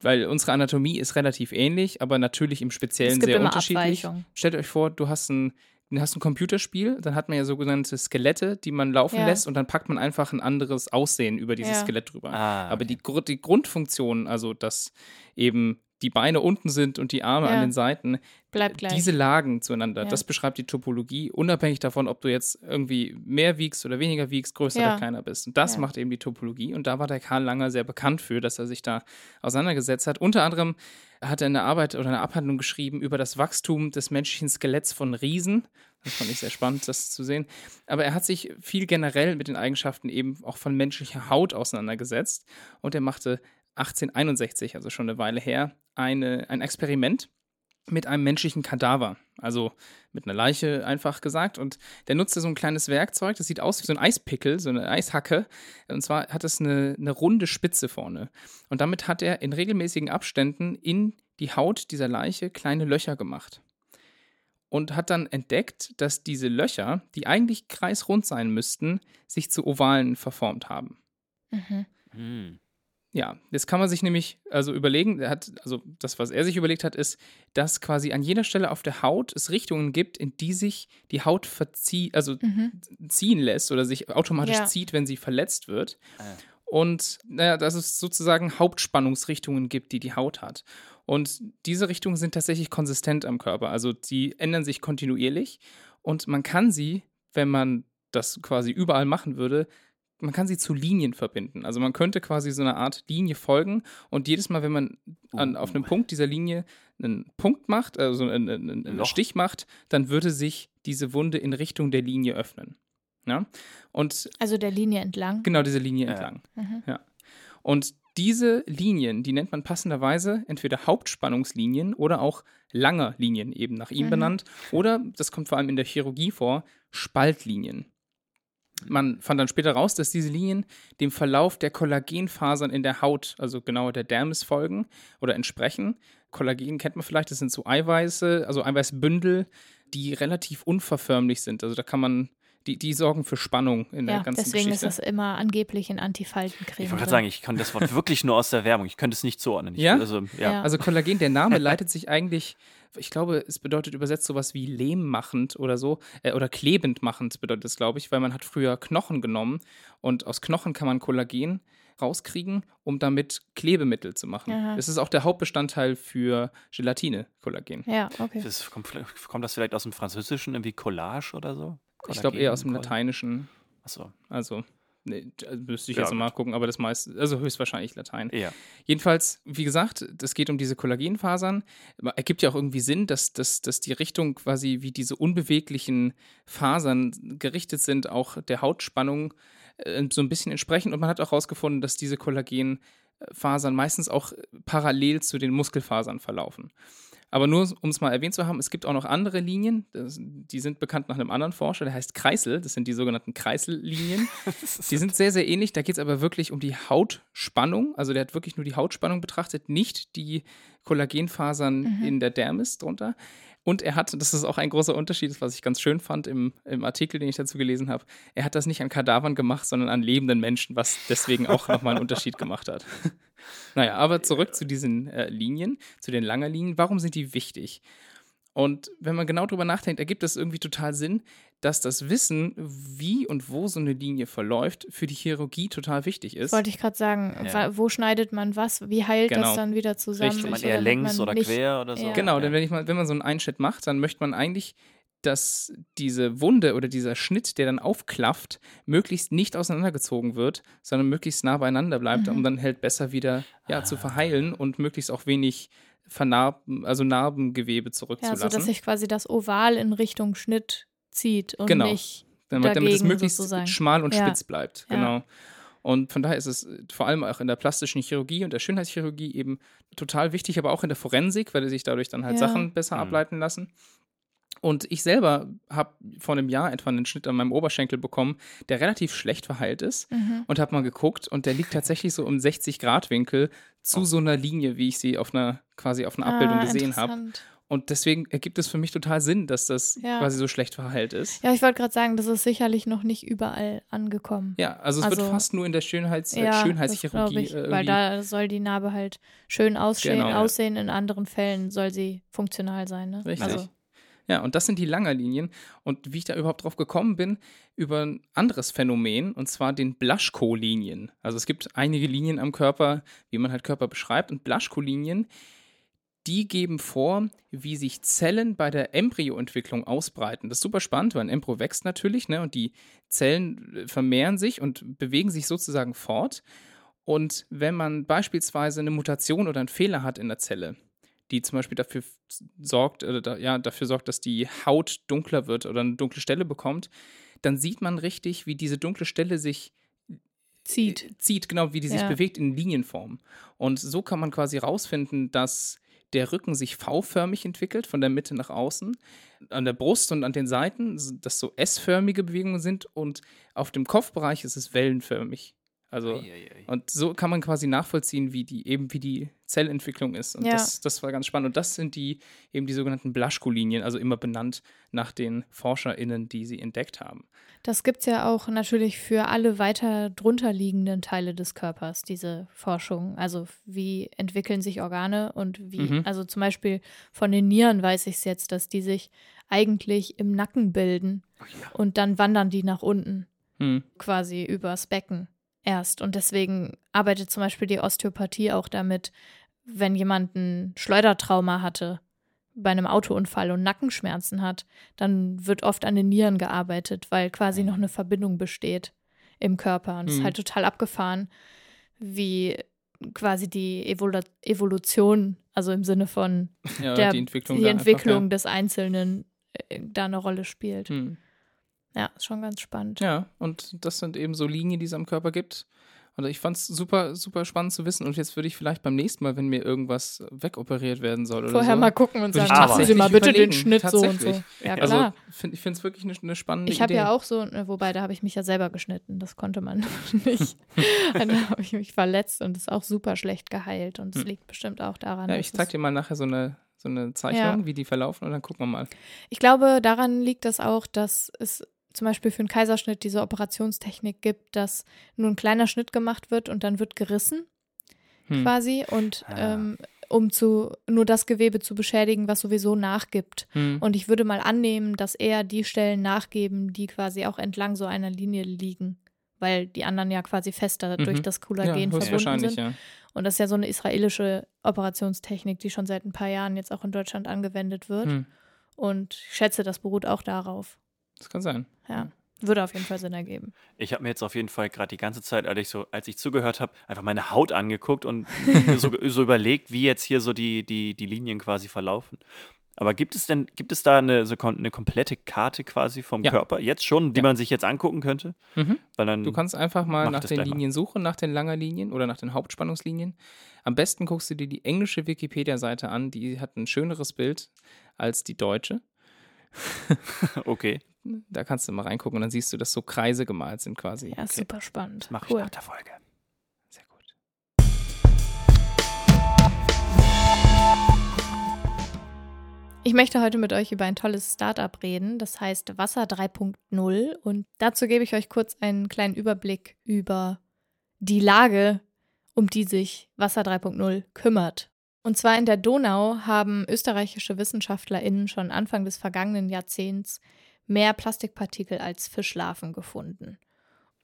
Speaker 2: weil unsere Anatomie ist relativ ähnlich, aber natürlich im
Speaker 1: es
Speaker 2: Speziellen
Speaker 1: gibt
Speaker 2: sehr
Speaker 1: immer
Speaker 2: unterschiedlich. Stellt euch vor, du hast ein dann hast ein Computerspiel, dann hat man ja sogenannte Skelette, die man laufen
Speaker 1: Ja.
Speaker 2: lässt und dann packt man einfach ein anderes Aussehen über dieses
Speaker 1: Ja.
Speaker 2: Skelett drüber.
Speaker 3: Ah,
Speaker 2: Aber
Speaker 3: okay.
Speaker 2: die, Gru- die Grundfunktion, also dass eben die Beine unten sind und die Arme
Speaker 1: Ja.
Speaker 2: an den Seiten,
Speaker 1: Bleibt gleich.
Speaker 2: diese Lagen zueinander,
Speaker 1: Ja.
Speaker 2: das beschreibt die Topologie, unabhängig davon, ob du jetzt irgendwie mehr wiegst oder weniger wiegst, größer
Speaker 1: Ja.
Speaker 2: oder kleiner bist. Und das macht eben die Topologie. Und da war der Karl Langer sehr bekannt für, dass er sich da auseinandergesetzt hat. Unter anderem hat er eine Arbeit oder eine Abhandlung geschrieben über das Wachstum des menschlichen Skeletts von Riesen. Das fand ich sehr spannend, das zu sehen. Aber er hat sich viel generell mit den Eigenschaften eben auch von menschlicher Haut auseinandergesetzt. Und er machte 1861, also schon eine Weile her, eine, ein Experiment mit einem menschlichen Kadaver. Also mit einer Leiche einfach gesagt. Und der nutzte so ein kleines Werkzeug, das sieht aus wie so ein Eispickel, so eine Eishacke. Und zwar hat es eine, eine runde Spitze vorne. Und damit hat er in regelmäßigen Abständen in die Haut dieser Leiche kleine Löcher gemacht. Und hat dann entdeckt, dass diese Löcher, die eigentlich kreisrund sein müssten, sich zu Ovalen verformt haben.
Speaker 1: mhm.
Speaker 3: Hm.
Speaker 2: Ja, jetzt kann man sich nämlich also überlegen, er hat, also das, was er sich überlegt hat, ist, dass quasi an jeder Stelle auf der Haut es Richtungen gibt, in die sich die Haut verzieht, also
Speaker 1: Mhm.
Speaker 2: ziehen lässt oder sich automatisch
Speaker 1: Ja.
Speaker 2: zieht, wenn sie verletzt wird.
Speaker 3: Ah.
Speaker 2: Und naja, dass es sozusagen Hauptspannungsrichtungen gibt, die die Haut hat. Und diese Richtungen sind tatsächlich konsistent am Körper. Also die ändern sich kontinuierlich und man kann sie, wenn man das quasi überall machen würde, man kann sie zu Linien verbinden. Also man könnte quasi so eine Art Linie folgen und jedes Mal, wenn man an, auf einem
Speaker 3: Uh.
Speaker 2: Punkt dieser Linie einen Punkt macht, also einen, einen, einen. Stich macht, dann würde sich diese Wunde in Richtung der Linie öffnen. Ja? Und
Speaker 1: Also der Linie entlang.
Speaker 2: genau diese Linie
Speaker 3: Ja.
Speaker 2: entlang.
Speaker 1: Mhm.
Speaker 2: Ja. Und diese Linien, die nennt man passenderweise entweder Hauptspannungslinien oder auch langer Linien, eben nach ihm
Speaker 1: Mhm.
Speaker 2: benannt. Oder, das kommt vor allem in der Chirurgie vor, Spaltlinien. Man fand dann später raus, dass diese Linien dem Verlauf der Kollagenfasern in der Haut, also genauer der Dermis, folgen oder entsprechen. Kollagen kennt man vielleicht, das sind so Eiweiße, also Eiweißbündel, die relativ unverförmlich sind. Also da kann man, die, die sorgen für Spannung in der
Speaker 1: Ja,
Speaker 2: ganzen
Speaker 1: deswegen
Speaker 2: Geschichte.
Speaker 1: ist das immer angeblich in Antifaltencreme.
Speaker 3: Ich wollte gerade sagen, ich kann das Wort <laughs> wirklich nur aus der Werbung. Ich könnte es nicht zuordnen. Ich,
Speaker 2: Ja?
Speaker 3: Also, ja.
Speaker 1: Ja.
Speaker 2: Also Kollagen, der Name <laughs> leitet sich eigentlich, ich glaube, es bedeutet übersetzt sowas wie lehmmachend oder so, äh, oder klebend machend bedeutet es, glaube ich, weil man hat früher Knochen genommen und aus Knochen kann man Kollagen rauskriegen, um damit Klebemittel zu machen.
Speaker 1: Aha.
Speaker 2: Das ist auch der Hauptbestandteil für Gelatine, Kollagen.
Speaker 1: Ja, okay.
Speaker 3: Das kommt, kommt das vielleicht aus dem Französischen, irgendwie Collage oder so?
Speaker 2: Ich glaube eher aus dem
Speaker 3: Kollagen,
Speaker 2: Lateinischen,
Speaker 3: Achso,
Speaker 2: also nee, da müsste ich
Speaker 3: Ja,
Speaker 2: jetzt mal gucken, aber das meiste, also höchstwahrscheinlich Latein.
Speaker 3: eher.
Speaker 2: Jedenfalls, wie gesagt, es geht um diese Kollagenfasern. Ergibt ja auch irgendwie Sinn, dass, dass, dass die Richtung quasi, wie diese unbeweglichen Fasern gerichtet sind, auch der Hautspannung äh, so ein bisschen entsprechen. Und man hat auch herausgefunden, dass diese Kollagenfasern meistens auch parallel zu den Muskelfasern verlaufen. Aber nur, um es mal erwähnt zu haben, es gibt auch noch andere Linien, das, die sind bekannt nach einem anderen Forscher, der heißt Kreisel, das sind die sogenannten Kreisellinien. <laughs> Die sind sehr, sehr ähnlich. Da geht es aber wirklich um die Hautspannung. Also der hat wirklich nur die Hautspannung betrachtet, nicht die Kollagenfasern
Speaker 1: Mhm.
Speaker 2: in der Dermis drunter. Und er hat, das ist auch ein großer Unterschied, was ich ganz schön fand im, im Artikel, den ich dazu gelesen habe, er hat das nicht an Kadavern gemacht, sondern an lebenden Menschen, was deswegen auch nochmal einen Unterschied gemacht hat. <laughs> naja, aber zurück zu diesen äh, Linien, zu den langen Linien. Warum sind die wichtig? Und wenn man genau drüber nachdenkt, ergibt es irgendwie total Sinn, dass das Wissen, wie und wo so eine Linie verläuft, für die Chirurgie total wichtig ist.
Speaker 1: Wollte ich gerade sagen,
Speaker 3: Ja.
Speaker 1: wo schneidet man was? Wie heilt
Speaker 2: Genau.
Speaker 1: das dann wieder zusammen?
Speaker 2: Richtig.
Speaker 3: Kann man eher längs
Speaker 1: man
Speaker 3: oder
Speaker 1: nicht-
Speaker 3: quer oder so?
Speaker 1: Ja.
Speaker 2: Genau,
Speaker 3: Ja.
Speaker 2: denn wenn, ich mal, wenn man so einen Einschnitt macht, dann möchte man eigentlich, dass diese Wunde oder dieser Schnitt, der dann aufklafft, möglichst nicht auseinandergezogen wird, sondern möglichst nah beieinander bleibt,
Speaker 1: Mhm.
Speaker 2: um dann halt besser wieder ja, zu verheilen und möglichst auch wenig Vernarben, also Narbengewebe
Speaker 1: Ja,
Speaker 2: zurückzulassen.
Speaker 1: so dass sich quasi das Oval in Richtung Schnitt zieht und
Speaker 2: Genau.
Speaker 1: nicht.
Speaker 2: damit, damit es
Speaker 1: dagegen
Speaker 2: möglichst
Speaker 1: sozusagen.
Speaker 2: schmal und
Speaker 1: Ja.
Speaker 2: spitz bleibt.
Speaker 1: Ja.
Speaker 2: Genau. Und von daher ist es äh, vor allem auch in der plastischen Chirurgie und der Schönheitschirurgie eben total wichtig, aber auch in der Forensik, weil sich dadurch dann halt
Speaker 1: Ja.
Speaker 2: Sachen besser
Speaker 3: Mhm.
Speaker 2: ableiten lassen. Und ich selber habe vor einem Jahr etwa einen Schnitt an meinem Oberschenkel bekommen, der relativ schlecht verheilt ist.
Speaker 1: Mhm.
Speaker 2: Und habe mal geguckt und der liegt tatsächlich so im 60-Grad-Winkel zu
Speaker 3: Oh.
Speaker 2: so einer Linie, wie ich sie auf einer, quasi auf einer Abbildung
Speaker 1: Ah,
Speaker 2: gesehen habe. Und deswegen ergibt es für mich total Sinn, dass das
Speaker 1: Ja.
Speaker 2: quasi so schlecht verheilt ist.
Speaker 1: Ja, ich wollte gerade sagen, das ist sicherlich noch nicht überall angekommen.
Speaker 2: Ja, also es
Speaker 1: Also-
Speaker 2: wird fast nur in der Schönheits
Speaker 1: Ja, das
Speaker 2: Schönheitschirurgie
Speaker 1: ich,
Speaker 2: äh,
Speaker 1: weil da soll die Narbe halt schön aussehen,
Speaker 2: Genau.
Speaker 1: aussehen. In anderen Fällen soll sie funktional sein. Ne?
Speaker 2: Richtig.
Speaker 1: Also,
Speaker 2: Ja, und das sind die Langerlinien. Und wie ich da überhaupt drauf gekommen bin, über ein anderes Phänomen, und zwar den Blaschko-Linien. Also es gibt einige Linien am Körper, wie man halt Körper beschreibt. Und Blaschko-Linien, die geben vor, wie sich Zellen bei der Embryoentwicklung ausbreiten. Das ist super spannend, weil ein Embryo wächst natürlich, ne? Und die Zellen äh, vermehren sich und bewegen sich sozusagen fort. Und wenn man beispielsweise eine Mutation oder einen Fehler hat in der Zelle, die zum Beispiel dafür sorgt, oder ja, dafür sorgt, dass die Haut dunkler wird oder eine dunkle Stelle bekommt, dann sieht man richtig, wie diese dunkle Stelle sich
Speaker 1: zieht.
Speaker 2: Äh, zieht, genau, wie die sich ja. bewegt in Linienform. Und so kann man quasi rausfinden, dass der Rücken sich V-förmig entwickelt, von der Mitte nach außen. An der Brust und an den Seiten, dass so S-förmige Bewegungen sind und auf dem Kopfbereich ist es wellenförmig. Also, ei, ei, ei. und so kann man quasi nachvollziehen, wie die, eben wie die Zellentwicklung ist. Und ja. das, das war ganz spannend. Und das sind die, eben die sogenannten Blaschko-Linien, also immer benannt nach den ForscherInnen, die sie entdeckt haben.
Speaker 1: Das gibt es ja auch natürlich für alle weiter drunter liegenden Teile des Körpers, diese Forschung. Also wie entwickeln sich Organe und wie, mhm. also zum Beispiel von den Nieren weiß ich es jetzt, dass die sich eigentlich im Nacken bilden oh ja. und dann wandern die nach unten, mhm. quasi übers Becken erst. Und deswegen arbeitet zum Beispiel die Osteopathie auch damit, wenn jemand ein Schleudertrauma hatte bei einem Autounfall und Nackenschmerzen hat, dann wird oft an den Nieren gearbeitet, weil quasi noch eine Verbindung besteht im Körper. Und es mhm. ist halt total abgefahren, wie quasi die Evolu Evolution, also im Sinne von <laughs> ja, der, die Entwicklung, die Entwicklung einfach, ja. des Einzelnen äh, da eine Rolle spielt. Mhm. Ja, ist schon ganz spannend.
Speaker 2: Ja, und das sind eben so Linien, die es am Körper gibt. Und ich fand es super, super spannend zu wissen. Und jetzt würde ich vielleicht beim nächsten Mal, wenn mir irgendwas wegoperiert werden soll oder
Speaker 1: Vorher
Speaker 2: so,
Speaker 1: mal gucken und sagen, machen Sie mal bitte den Schnitt so und so.
Speaker 2: Ja, also, klar. Also, find, ich finde es wirklich eine, eine spannende
Speaker 1: ich habe ja auch so, ne, wobei da habe ich mich ja selber geschnitten. Das konnte man <laughs> nicht. <laughs> da habe ich mich verletzt und ist auch super schlecht geheilt. Und es hm. liegt bestimmt auch daran.
Speaker 2: Ja, ich zeige dir mal nachher so eine, so eine Zeichnung, ja. wie die verlaufen und dann gucken wir mal.
Speaker 1: Ich glaube, daran liegt das auch, dass es zum Beispiel für einen Kaiserschnitt diese Operationstechnik gibt, dass nur ein kleiner Schnitt gemacht wird und dann wird gerissen hm. quasi und ah. ähm, um zu nur das Gewebe zu beschädigen, was sowieso nachgibt. Hm. Und ich würde mal annehmen, dass eher die Stellen nachgeben, die quasi auch entlang so einer Linie liegen, weil die anderen ja quasi fester mhm. durch das Kollagen ja, verbunden sind. Ja. Und das ist ja so eine israelische Operationstechnik, die schon seit ein paar Jahren jetzt auch in Deutschland angewendet wird. Hm. Und ich schätze, das beruht auch darauf.
Speaker 2: Das kann sein.
Speaker 1: Ja. Würde auf jeden Fall Sinn ergeben.
Speaker 3: Ich habe mir jetzt auf jeden Fall gerade die ganze Zeit, als ich, so, als ich zugehört habe, einfach meine Haut angeguckt und so, <laughs> so, überlegt, wie jetzt hier so die, die, die Linien quasi verlaufen. Aber gibt es denn, gibt es da eine, so eine komplette Karte quasi vom ja. Körper, jetzt schon, die ja. man sich jetzt angucken könnte?
Speaker 2: Mhm. Weil dann du kannst einfach mal nach den Linien mal. suchen, nach den Langerlinien oder nach den Hauptspannungslinien. Am besten guckst du dir die englische Wikipedia-Seite an, die hat ein schöneres Bild als die deutsche. <laughs>
Speaker 3: okay.
Speaker 2: Da kannst du mal reingucken und dann siehst du, dass so Kreise gemalt sind quasi.
Speaker 1: Ja, okay. super spannend. Das
Speaker 3: mache ich nach der Folge.
Speaker 2: Sehr gut.
Speaker 1: Ich möchte heute mit euch über ein tolles Startup reden, das heißt Wasser 3.0 und dazu gebe ich euch kurz einen kleinen Überblick über die Lage, um die sich Wasser 3.0 kümmert. Und zwar in der Donau haben österreichische WissenschaftlerInnen schon Anfang des vergangenen Jahrzehnts mehr Plastikpartikel als Fischlarven gefunden.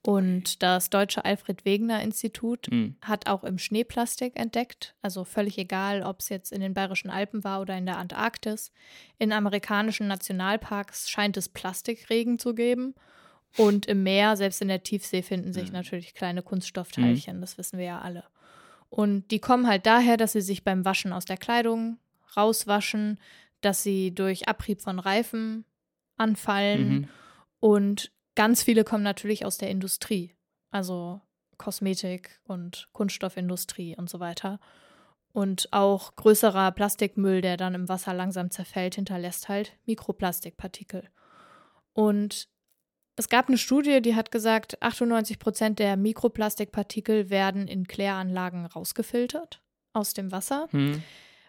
Speaker 1: Und das deutsche Alfred Wegener Institut mhm. hat auch im Schneeplastik entdeckt, also völlig egal, ob es jetzt in den Bayerischen Alpen war oder in der Antarktis. In amerikanischen Nationalparks scheint es Plastikregen zu geben. Und im Meer, selbst in der Tiefsee, finden sich mhm. natürlich kleine Kunststoffteilchen, mhm. das wissen wir ja alle. Und die kommen halt daher, dass sie sich beim Waschen aus der Kleidung rauswaschen, dass sie durch Abrieb von Reifen anfallen. Mhm. Und ganz viele kommen natürlich aus der Industrie, also Kosmetik und Kunststoffindustrie und so weiter. Und auch größerer Plastikmüll, der dann im Wasser langsam zerfällt, hinterlässt halt Mikroplastikpartikel. Und es gab eine Studie, die hat gesagt, 98 Prozent der Mikroplastikpartikel werden in Kläranlagen rausgefiltert aus dem Wasser. Hm.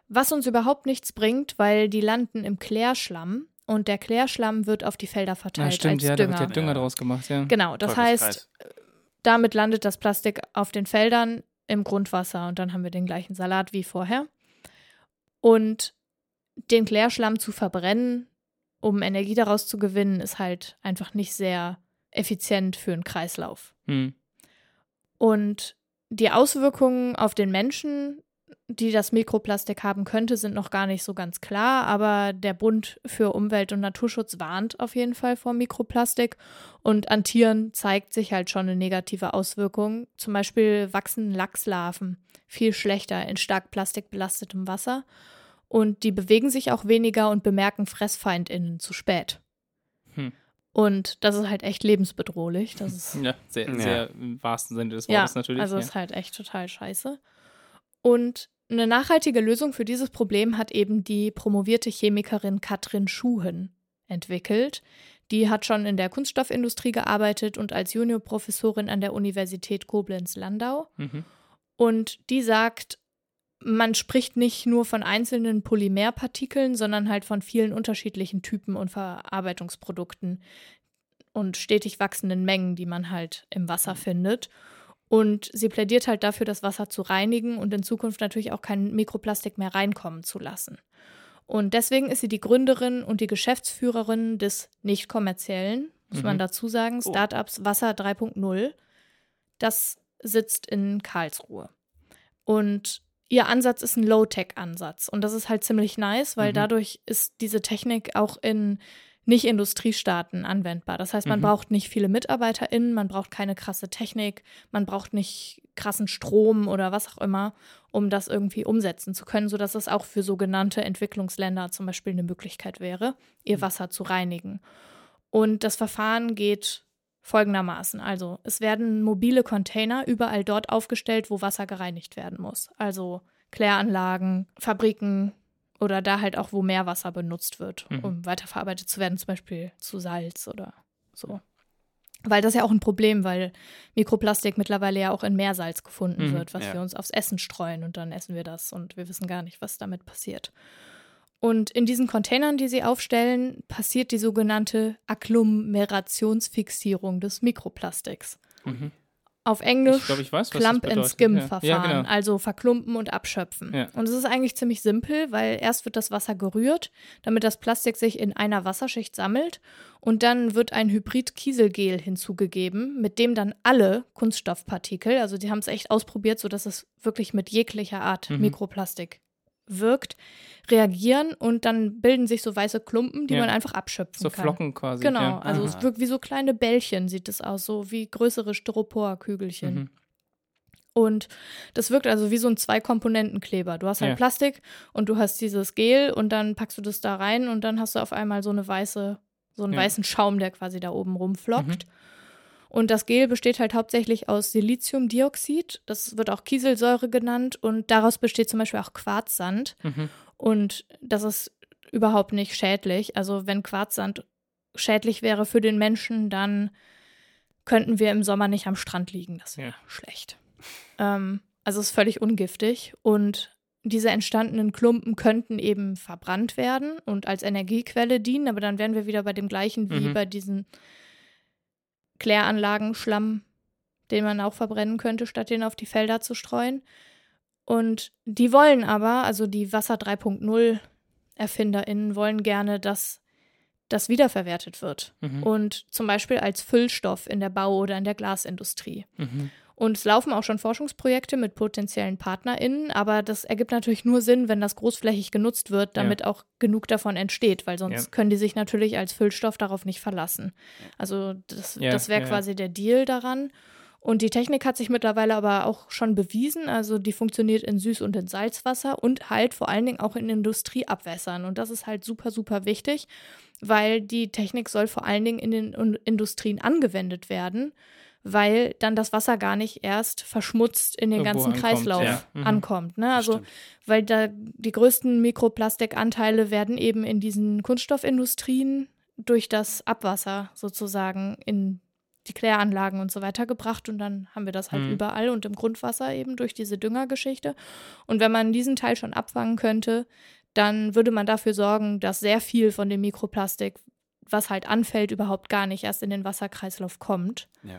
Speaker 1: Was uns überhaupt nichts bringt, weil die landen im Klärschlamm und der Klärschlamm wird auf die Felder verteilt. Ja, stimmt, als
Speaker 2: ja,
Speaker 1: Dünger.
Speaker 2: da wird der Dünger draus gemacht, ja.
Speaker 1: Genau, das heißt, damit landet das Plastik auf den Feldern im Grundwasser und dann haben wir den gleichen Salat wie vorher. Und den Klärschlamm zu verbrennen, um Energie daraus zu gewinnen, ist halt einfach nicht sehr effizient für einen Kreislauf. Mhm. Und die Auswirkungen auf den Menschen die das Mikroplastik haben könnte, sind noch gar nicht so ganz klar, aber der Bund für Umwelt und Naturschutz warnt auf jeden Fall vor Mikroplastik und an Tieren zeigt sich halt schon eine negative Auswirkung. Zum Beispiel wachsen Lachslarven viel schlechter in stark plastikbelastetem Wasser und die bewegen sich auch weniger und bemerken FressfeindInnen zu spät. Hm. Und das ist halt echt lebensbedrohlich. Das ist
Speaker 2: ja, sehr, ja. sehr im wahrsten Sinne des Wortes ja, natürlich.
Speaker 1: Also ja. ist halt echt total scheiße. Und eine nachhaltige Lösung für dieses Problem hat eben die promovierte Chemikerin Katrin Schuhen entwickelt. Die hat schon in der Kunststoffindustrie gearbeitet und als Juniorprofessorin an der Universität Koblenz-Landau. Mhm. Und die sagt, man spricht nicht nur von einzelnen Polymerpartikeln, sondern halt von vielen unterschiedlichen Typen und Verarbeitungsprodukten und stetig wachsenden Mengen, die man halt im Wasser mhm. findet. Und sie plädiert halt dafür, das Wasser zu reinigen und in Zukunft natürlich auch kein Mikroplastik mehr reinkommen zu lassen. Und deswegen ist sie die Gründerin und die Geschäftsführerin des nicht kommerziellen, muss mhm. man dazu sagen, oh. Startups Wasser 3.0. Das sitzt in Karlsruhe. Und ihr Ansatz ist ein Low-Tech-Ansatz. Und das ist halt ziemlich nice, weil mhm. dadurch ist diese Technik auch in nicht-Industriestaaten anwendbar. Das heißt, man mhm. braucht nicht viele MitarbeiterInnen, man braucht keine krasse Technik, man braucht nicht krassen Strom oder was auch immer, um das irgendwie umsetzen zu können, sodass es auch für sogenannte Entwicklungsländer zum Beispiel eine Möglichkeit wäre, ihr mhm. Wasser zu reinigen. Und das Verfahren geht folgendermaßen. Also, es werden mobile Container überall dort aufgestellt, wo Wasser gereinigt werden muss. Also Kläranlagen, Fabriken, oder da halt auch, wo Meerwasser benutzt wird, mhm. um weiterverarbeitet zu werden, zum Beispiel zu Salz oder so. Weil das ist ja auch ein Problem, weil Mikroplastik mittlerweile ja auch in Meersalz gefunden mhm, wird, was ja. wir uns aufs Essen streuen und dann essen wir das und wir wissen gar nicht, was damit passiert. Und in diesen Containern, die sie aufstellen, passiert die sogenannte Agglomerationsfixierung des Mikroplastiks. Mhm auf Englisch
Speaker 2: ich glaub, ich weiß,
Speaker 1: Clump and Skim Verfahren, ja, genau. also verklumpen und abschöpfen. Ja. Und es ist eigentlich ziemlich simpel, weil erst wird das Wasser gerührt, damit das Plastik sich in einer Wasserschicht sammelt und dann wird ein Hybrid-Kieselgel hinzugegeben, mit dem dann alle Kunststoffpartikel, also die haben es echt ausprobiert, sodass es wirklich mit jeglicher Art mhm. Mikroplastik wirkt, reagieren und dann bilden sich so weiße Klumpen, die ja. man einfach abschöpfen
Speaker 2: so
Speaker 1: kann.
Speaker 2: So Flocken quasi.
Speaker 1: Genau,
Speaker 2: ja.
Speaker 1: also es wirkt wie so kleine Bällchen, sieht es aus, so wie größere Styroporkügelchen. Mhm. Und das wirkt also wie so ein Zwei-Komponenten-Kleber. Du hast halt ja. Plastik und du hast dieses Gel und dann packst du das da rein und dann hast du auf einmal so eine weiße, so einen weißen Schaum, der quasi da oben rumflockt. Mhm. Und das Gel besteht halt hauptsächlich aus Siliziumdioxid, das wird auch Kieselsäure genannt und daraus besteht zum Beispiel auch Quarzsand. Mhm. Und das ist überhaupt nicht schädlich. Also wenn Quarzsand schädlich wäre für den Menschen, dann könnten wir im Sommer nicht am Strand liegen. Das wäre ja. schlecht. Ähm, also es ist völlig ungiftig und diese entstandenen Klumpen könnten eben verbrannt werden und als Energiequelle dienen, aber dann wären wir wieder bei dem gleichen wie mhm. bei diesen Kläranlagenschlamm, den man auch verbrennen könnte, statt den auf die Felder zu streuen. Und die wollen aber, also die Wasser 3.0 ErfinderInnen wollen gerne, dass das wiederverwertet wird. Mhm. Und zum Beispiel als Füllstoff in der Bau- oder in der Glasindustrie. Mhm. Und es laufen auch schon Forschungsprojekte mit potenziellen PartnerInnen, aber das ergibt natürlich nur Sinn, wenn das großflächig genutzt wird, damit ja. auch genug davon entsteht, weil sonst ja. können die sich natürlich als Füllstoff darauf nicht verlassen. Also das, ja, das wäre quasi der Deal daran. Und die Technik hat sich mittlerweile aber auch schon bewiesen. Also die funktioniert in Süß- und in Salzwasser und halt vor allen Dingen auch in Industrieabwässern. Und das ist halt super, super wichtig, weil die Technik soll vor allen Dingen in den Industrien angewendet werden weil dann das Wasser gar nicht erst verschmutzt in den Irgendwo ganzen ankommt, Kreislauf ja. mhm. ankommt. Ne? Also, weil da die größten Mikroplastikanteile werden eben in diesen Kunststoffindustrien durch das Abwasser sozusagen in die Kläranlagen und so weiter gebracht und dann haben wir das halt mhm. überall und im Grundwasser eben durch diese Düngergeschichte. Und wenn man diesen Teil schon abfangen könnte, dann würde man dafür sorgen, dass sehr viel von dem Mikroplastik, was halt anfällt, überhaupt gar nicht erst in den Wasserkreislauf kommt. Ja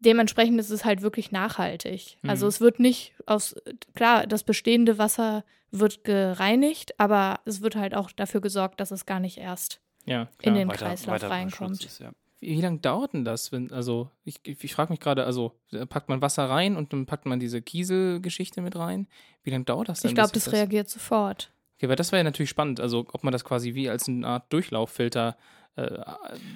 Speaker 1: dementsprechend ist es halt wirklich nachhaltig. Also mhm. Also es wird nicht aus, klar, das bestehende Wasser wird gereinigt, aber es wird halt auch dafür gesorgt, dass es gar nicht erst
Speaker 2: ja,
Speaker 1: in den
Speaker 3: weiter-
Speaker 1: Kreislauf
Speaker 3: weiterer
Speaker 1: reinkommt.
Speaker 3: Ist, ja.
Speaker 2: Wie, wie lange dauert denn das? Wenn, also, ich, ich, ich frage mich gerade, also, äh, packt man Wasser rein und dann packt man diese Kieselgeschichte mit rein? Wie lange dauert das denn?
Speaker 1: Ich glaube, das
Speaker 2: sich
Speaker 1: reagiert sofort.
Speaker 2: Okay, weil das wäre ja natürlich spannend, also ob man das quasi wie als eine Art Durchlauffilter äh,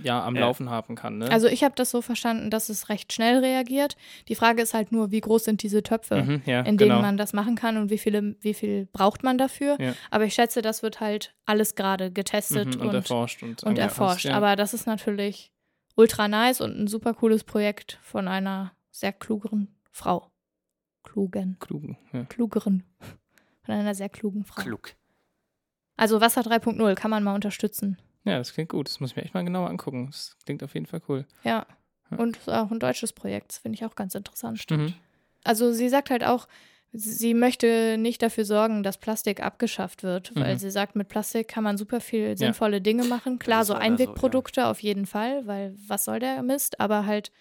Speaker 2: ja, am
Speaker 3: Ja.
Speaker 2: Laufen haben kann. Ne?
Speaker 1: Also ich habe das so verstanden, dass es recht schnell reagiert. Die Frage ist halt nur, wie groß sind diese Töpfe,
Speaker 2: mhm, ja,
Speaker 1: in denen
Speaker 2: genau.
Speaker 1: man das machen kann und wie, viele, wie viel braucht man dafür.
Speaker 2: Ja.
Speaker 1: Aber ich schätze, das wird halt alles gerade getestet
Speaker 2: mhm, und,
Speaker 1: und,
Speaker 2: erforscht. Und,
Speaker 1: und erforscht.
Speaker 2: Ja.
Speaker 1: Aber das ist natürlich ultra nice und ein super cooles Projekt von einer sehr klugeren Frau. Klugen.
Speaker 2: Klugen, ja.
Speaker 1: Klugeren. Von einer sehr klugen Frau.
Speaker 3: Klug.
Speaker 1: Also Wasser 3.0 kann man mal unterstützen.
Speaker 2: Ja, das klingt gut. Das muss ich mir echt mal genauer angucken. Das klingt auf jeden Fall cool.
Speaker 1: Ja.
Speaker 2: Ja.
Speaker 1: Und auch ein deutsches Projekt. Das finde ich auch ganz interessant.
Speaker 2: Stimmt.
Speaker 1: Also sie sagt halt auch, sie möchte nicht dafür sorgen, dass Plastik abgeschafft wird, weil
Speaker 2: Mhm.
Speaker 1: sie sagt, mit Plastik kann man super viel sinnvolle Dinge machen. Klar, so
Speaker 3: leider so, ja.
Speaker 1: Einwegprodukte auf jeden Fall, weil was soll der Mist? Aber halt,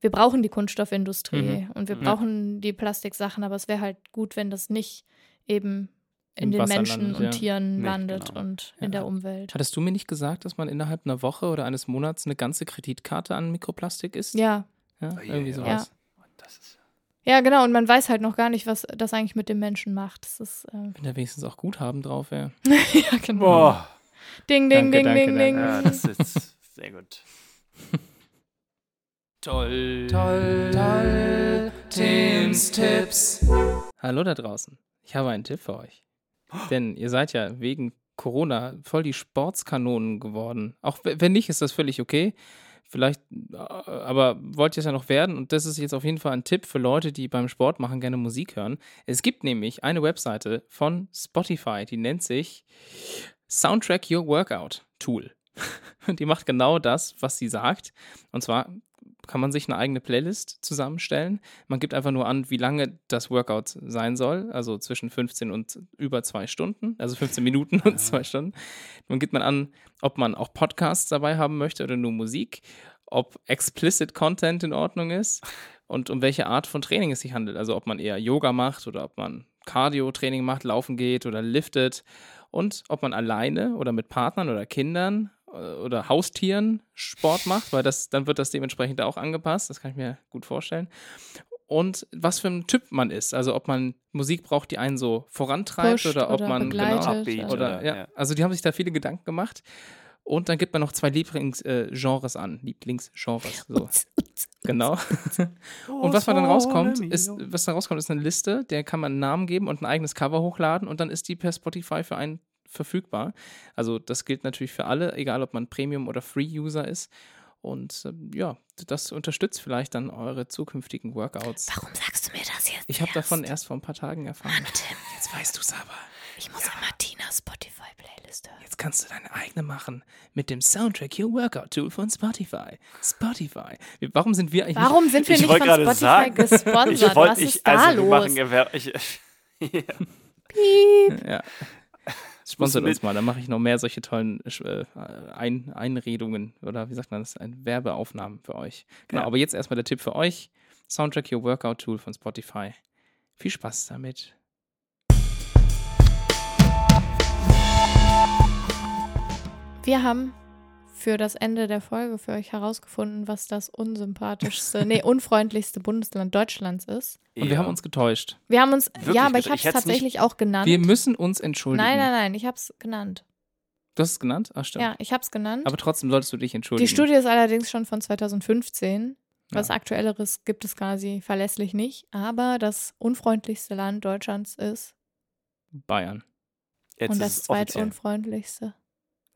Speaker 1: wir brauchen die Kunststoffindustrie
Speaker 2: Mhm.
Speaker 1: und wir
Speaker 2: Ja.
Speaker 1: brauchen die Plastiksachen, aber es wäre halt gut, wenn das nicht eben in den
Speaker 2: Wasser
Speaker 1: Menschen
Speaker 2: landet,
Speaker 1: und
Speaker 2: ja.
Speaker 1: Tieren
Speaker 3: Nee,
Speaker 1: landet
Speaker 3: genau.
Speaker 1: und
Speaker 2: Ja.
Speaker 1: in der Umwelt.
Speaker 2: Hattest du mir nicht gesagt, dass man innerhalb einer Woche oder eines Monats eine ganze Kreditkarte an Mikroplastik isst?
Speaker 1: Ja,
Speaker 2: ja
Speaker 3: Oh, ja,
Speaker 2: irgendwie
Speaker 3: ja.
Speaker 2: sowas.
Speaker 3: Das ist
Speaker 1: ja, genau. Und man weiß halt noch gar nicht, was das eigentlich mit dem Menschen macht. Das ist, äh,
Speaker 2: Wenn da wenigstens auch Guthaben drauf wäre. <laughs>
Speaker 1: ja, genau.
Speaker 3: Boah.
Speaker 1: Ding, ding,
Speaker 2: Danke,
Speaker 1: ding,
Speaker 2: danke,
Speaker 1: ding,
Speaker 2: danke.
Speaker 1: ding.
Speaker 3: Ja, das ist sehr gut. <laughs>
Speaker 2: Toll. Toll. Toll. Tims Tipps. Hallo da draußen. Ich habe einen Tipp für euch. Denn ihr seid ja wegen Corona voll die Sportskanonen geworden. Auch wenn nicht, ist das völlig okay. Vielleicht, äh, aber wollt ihr es ja noch werden? Und das ist jetzt auf jeden Fall ein Tipp für Leute, die beim Sport machen gerne Musik hören. Es gibt nämlich eine Webseite von Spotify, die nennt sich Soundtrack Your Workout Tool. Und <laughs> die macht genau das, was sie sagt. Und zwar kann man sich eine eigene Playlist zusammenstellen. Man gibt einfach nur an, wie lange das Workout sein soll, also zwischen 15 und über zwei Stunden, also 15 Minuten und zwei Stunden. Dann gibt man an, ob man auch Podcasts dabei haben möchte oder nur Musik, ob explicit Content in Ordnung ist und um welche Art von Training es sich handelt. Also ob man eher Yoga macht oder ob man Cardio-Training macht, laufen geht oder liftet und ob man alleine oder mit Partnern oder Kindern oder Haustieren Sport macht, weil das, dann wird das dementsprechend auch angepasst. Das kann ich mir gut vorstellen. Und was für ein Typ man ist. Also ob man Musik braucht, die einen so vorantreibt
Speaker 1: Pusht
Speaker 2: oder ob
Speaker 1: oder
Speaker 2: man genau,
Speaker 1: also-
Speaker 2: oder ja, also die haben sich da viele Gedanken gemacht. Und dann gibt man noch zwei Lieblingsgenres äh, Genres an. Lieblingsgenres. So. <laughs> Genau. Und was man dann rauskommt, ist, was da rauskommt, ist eine Liste, der kann man einen Namen geben und ein eigenes Cover hochladen und dann ist die per Spotify für einen verfügbar. Also das gilt natürlich für alle, egal ob man Premium- oder Free-User ist. Und ähm, ja, das unterstützt vielleicht dann eure zukünftigen Workouts.
Speaker 1: Warum sagst du mir das jetzt?
Speaker 2: Ich habe davon erst vor ein paar Tagen erfahren.
Speaker 1: Mann, Tim,
Speaker 2: Jetzt weißt du es aber.
Speaker 1: ich muss immer Tinas Spotify-Playlist hören.
Speaker 2: Jetzt kannst du deine eigene machen mit dem Soundtrack Your Workout Tool von Spotify. Spotify. Warum sind wir eigentlich
Speaker 1: Warum sind wir
Speaker 3: Ich
Speaker 1: nicht
Speaker 3: wollte
Speaker 1: von
Speaker 3: gerade
Speaker 1: Spotify
Speaker 3: sagen,
Speaker 1: gesponsert?
Speaker 3: Ich wollte,
Speaker 1: Was
Speaker 3: ich,
Speaker 1: ist da
Speaker 3: also wir
Speaker 1: los?
Speaker 3: machen Gewer ich, <laughs> ja.
Speaker 1: Piep.
Speaker 2: Ja. Sponsert uns mal, dann mache ich noch mehr solche tollen äh, Ein Einredungen oder wie sagt man das? Ein Werbeaufnahmen für euch. Genau,
Speaker 3: Ja.
Speaker 2: aber jetzt erstmal der Tipp für euch: Soundtrack Your Workout Tool von Spotify. Viel Spaß damit.
Speaker 1: Wir haben für das Ende der Folge für euch herausgefunden, was das unsympathischste, nee, <laughs> unfreundlichste Bundesland Deutschlands ist.
Speaker 2: Und wir haben uns getäuscht.
Speaker 1: Wir haben uns,
Speaker 3: Wirklich
Speaker 1: ja, aber ich habe es
Speaker 3: hätt's nicht-
Speaker 1: tatsächlich auch genannt.
Speaker 2: Wir müssen uns entschuldigen.
Speaker 1: nein, nein, nein, ich habe es genannt.
Speaker 2: Du hast es genannt? Ach, stimmt.
Speaker 1: Ja, ich habe es genannt.
Speaker 2: Aber trotzdem solltest du dich entschuldigen.
Speaker 1: Die Studie ist allerdings schon von 2015. Was
Speaker 2: Ja.
Speaker 1: Aktuelleres gibt es quasi verlässlich nicht. Aber das unfreundlichste Land Deutschlands ist
Speaker 2: Bayern.
Speaker 3: Jetzt
Speaker 1: und das zweitunfreundlichste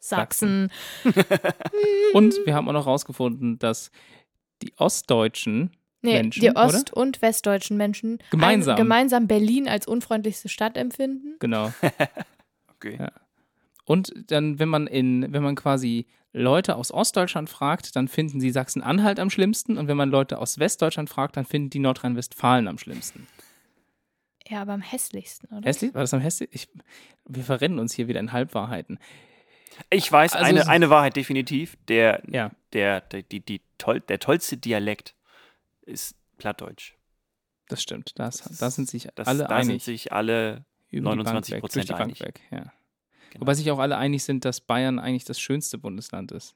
Speaker 2: Sachsen. <laughs> Und wir haben auch noch rausgefunden, dass die Ostdeutschen
Speaker 1: Nee,
Speaker 2: Menschen,
Speaker 1: die
Speaker 2: oder?
Speaker 1: ost- und westdeutschen Menschen
Speaker 2: Gemeinsam.
Speaker 1: Ein, gemeinsam Berlin als unfreundlichste Stadt empfinden.
Speaker 2: genau. <laughs>
Speaker 3: Okay.
Speaker 2: Ja. Und dann, wenn man in, wenn man quasi Leute aus Ostdeutschland fragt, dann finden sie Sachsen-Anhalt am schlimmsten. Und wenn man Leute aus Westdeutschland fragt, dann finden die Nordrhein-Westfalen am schlimmsten.
Speaker 1: Ja, aber am hässlichsten, oder?
Speaker 2: Hässlich? War das am hässlich? Ich, wir verrennen uns hier wieder in Halbwahrheiten.
Speaker 3: Ich weiß
Speaker 2: Also
Speaker 3: eine, eine Wahrheit definitiv. Der,
Speaker 2: Ja.
Speaker 3: der, der, die, die toll, der tollste Dialekt ist Plattdeutsch.
Speaker 2: Das stimmt. Das,
Speaker 3: Das
Speaker 2: da sind sich
Speaker 3: Das,
Speaker 2: alle
Speaker 3: da sind
Speaker 2: einig.
Speaker 3: sich alle
Speaker 2: über die Bank
Speaker 3: 29%
Speaker 2: weg, durch die Bank
Speaker 3: einig.
Speaker 2: weg. Ja.
Speaker 3: Genau.
Speaker 2: Wobei sich auch alle einig sind, dass Bayern eigentlich das schönste Bundesland ist.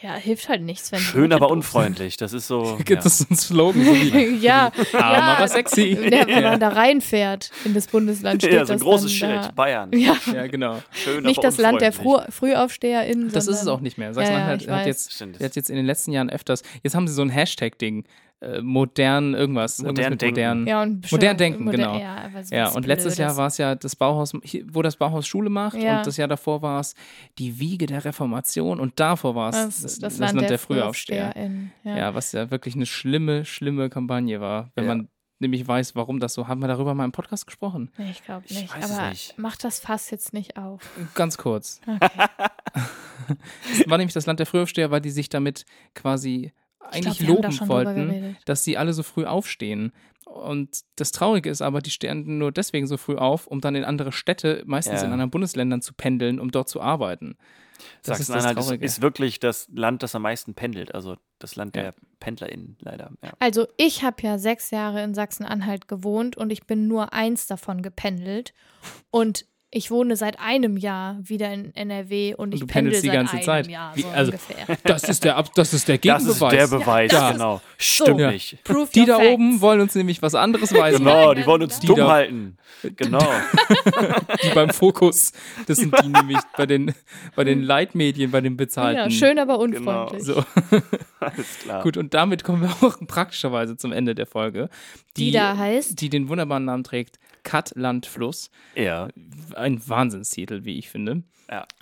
Speaker 1: Ja, hilft halt nichts, wenn
Speaker 3: Schön, aber unfreundlich. Das ist so. <laughs>
Speaker 2: Gibt
Speaker 3: ja.
Speaker 2: es so einen Slogan, so <laughs>
Speaker 1: ja, ja.
Speaker 2: aber sexy. <laughs>
Speaker 1: Ja, wenn man da reinfährt in das Bundesland, steht
Speaker 3: Ja, so ein
Speaker 1: das
Speaker 3: großes Schild.
Speaker 1: Da.
Speaker 3: Bayern.
Speaker 1: Ja,
Speaker 2: Ja, genau.
Speaker 3: Schön,
Speaker 1: nicht
Speaker 3: aber
Speaker 1: das Land der. Früh FrühaufsteherInnen.
Speaker 2: Das ist es auch nicht mehr.
Speaker 1: Ja,
Speaker 2: Sachsen-Anhalt hat,
Speaker 1: weiß.
Speaker 2: jetzt,
Speaker 3: Stimmt.
Speaker 2: hat jetzt in den letzten Jahren öfters, jetzt haben sie so ein Hashtag-Ding, äh, modern irgendwas.
Speaker 3: Modern
Speaker 2: irgendwas mit
Speaker 3: denken.
Speaker 2: modern.
Speaker 1: Ja, und
Speaker 2: Modern denken,
Speaker 1: modern,
Speaker 2: genau.
Speaker 1: Ja, so
Speaker 2: Ja, und letztes Jahr war es ja das Bauhaus, wo das Bauhaus Schule macht
Speaker 1: Ja.
Speaker 2: und das Jahr davor war es die Wiege der Reformation und davor war es
Speaker 1: das, das, Land, der, FrühaufsteherInnen.
Speaker 2: Ja.
Speaker 1: Ja.
Speaker 2: was ja wirklich eine schlimme, schlimme Kampagne war. Wenn
Speaker 3: Ja.
Speaker 2: man nämlich weiß, warum das so, haben wir darüber mal im Podcast gesprochen.
Speaker 1: Nee, ich glaube
Speaker 3: Ich
Speaker 1: nicht.
Speaker 3: weiß es
Speaker 1: aber
Speaker 3: nicht.
Speaker 1: mach das Fass jetzt nicht auf.
Speaker 2: Ganz kurz.
Speaker 1: Okay. <laughs>
Speaker 2: Es war nämlich das Land der Frühaufsteher, weil die sich damit quasi eigentlich
Speaker 1: glaub, da
Speaker 2: loben wollten, dass sie alle so früh aufstehen. Und das Traurige ist aber, die stehen nur deswegen so früh auf, um dann in andere Städte, meistens
Speaker 3: Ja.
Speaker 2: in anderen Bundesländern zu pendeln, um dort zu arbeiten. Das ist das
Speaker 3: Sachsen-Anhalt ist,
Speaker 2: Traurige.
Speaker 3: ist wirklich das Land, das am meisten pendelt. Also das Land
Speaker 2: Ja.
Speaker 3: der PendlerInnen, leider. Ja.
Speaker 1: Also ich habe ja sechs Jahre in Sachsen-Anhalt gewohnt und ich bin nur eins davon gependelt. Und ich wohne seit einem Jahr wieder in NRW und ich
Speaker 2: du
Speaker 1: pendel
Speaker 2: pendelst die
Speaker 1: seit
Speaker 2: ganze
Speaker 1: einem
Speaker 2: Zeit.
Speaker 1: Jahr
Speaker 2: Wie-
Speaker 1: so
Speaker 2: also-
Speaker 1: ungefähr. <laughs>
Speaker 2: Das ist der, Ab- das ist der
Speaker 3: Das ist
Speaker 2: Gegenbeweis.
Speaker 3: der Beweis,
Speaker 2: Ja.
Speaker 3: genau. Stimmt
Speaker 2: Ja.
Speaker 3: nicht.
Speaker 1: Proof
Speaker 2: die da
Speaker 1: facts.
Speaker 2: oben wollen uns nämlich was anderes weisen.
Speaker 3: Genau, die wollen uns
Speaker 2: Die
Speaker 3: dumm
Speaker 2: da-
Speaker 3: halten. Genau. <laughs>
Speaker 2: Die beim Fokus, das sind die <laughs> nämlich bei den, bei den Leitmedien, bei den bezahlten.
Speaker 1: Ja, schön, aber unfreundlich.
Speaker 2: So,
Speaker 3: Alles klar.
Speaker 2: gut, und damit kommen wir auch praktischerweise zum Ende der Folge.
Speaker 1: Die da heißt?
Speaker 2: Die den wunderbaren Namen trägt Cut, Land, Fluss.
Speaker 3: Ja.
Speaker 2: Ein Wahnsinnstitel, wie ich finde.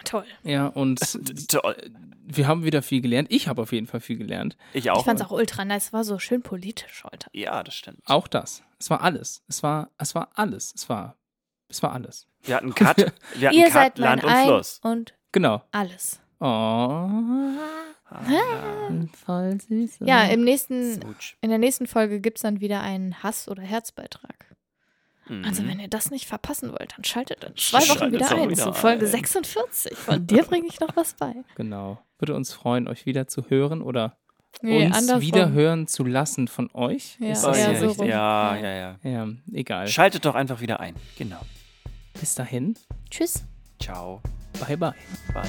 Speaker 1: Toll.
Speaker 2: Ja, und <laughs>
Speaker 3: Toll.
Speaker 2: wir haben wieder viel gelernt. Ich habe auf jeden Fall viel gelernt.
Speaker 3: Ich auch.
Speaker 1: Ich fand es auch ultra nice. Es war so schön politisch heute.
Speaker 3: Ja, das stimmt.
Speaker 2: Auch das. Es war alles. Es war, es war alles. Es war, es war alles.
Speaker 3: Wir hatten Cut, <laughs> wir hatten
Speaker 1: Ihr
Speaker 3: Cut,
Speaker 1: seid mein
Speaker 3: Land und
Speaker 1: Ein
Speaker 3: Fluss.
Speaker 1: und
Speaker 2: Genau.
Speaker 1: alles.
Speaker 2: Oh. Voll süß.
Speaker 1: Ja, im nächsten, in der nächsten Folge gibt es dann wieder einen Hass- oder Herzbeitrag.
Speaker 3: Mhm.
Speaker 1: Also wenn ihr das nicht verpassen wollt, dann schaltet in zwei Wochen
Speaker 3: Schaltet
Speaker 1: wieder ein
Speaker 3: wieder
Speaker 1: zu Folge
Speaker 3: ein.
Speaker 1: 46. Von dir <laughs> bringe ich noch was bei.
Speaker 2: Genau. Würde uns freuen, euch wieder zu hören oder
Speaker 1: Nee,
Speaker 2: uns
Speaker 1: andersrum.
Speaker 2: wieder hören zu lassen von euch.
Speaker 1: Ja,
Speaker 2: Ist das
Speaker 3: ja,
Speaker 1: so
Speaker 3: richtig. Ja.
Speaker 1: ja,
Speaker 3: ja. Ja,
Speaker 2: egal.
Speaker 3: Schaltet doch einfach wieder ein. Genau.
Speaker 2: Bis dahin.
Speaker 1: Tschüss.
Speaker 3: Ciao.
Speaker 2: Bye, bye.
Speaker 3: Bye.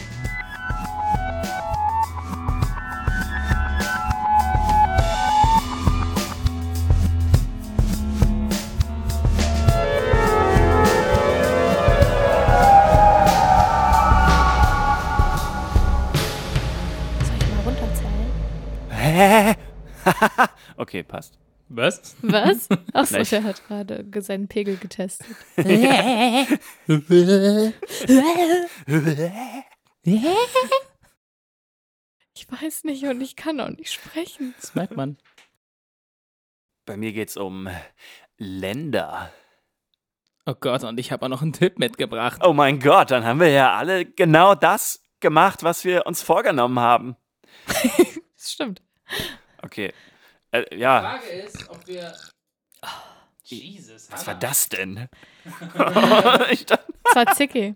Speaker 3: Hä? <laughs> okay, passt.
Speaker 2: Was?
Speaker 1: Was? <laughs> Achso, der hat gerade ge- seinen Pegel getestet. <laughs> Ich weiß nicht und ich kann auch nicht sprechen.
Speaker 2: Das merkt man.
Speaker 3: Bei mir geht's um Länder.
Speaker 2: Oh Gott, und ich habe auch noch einen Tipp mitgebracht.
Speaker 3: Oh mein Gott, dann haben wir ja alle genau das gemacht, was wir uns vorgenommen haben.
Speaker 1: Das stimmt.
Speaker 3: Okay. Äh, ja,
Speaker 2: Frage ist, ob wir. Jesus.
Speaker 3: was war das denn? <laughs> <laughs> ich dachte,
Speaker 1: Das war Zicki.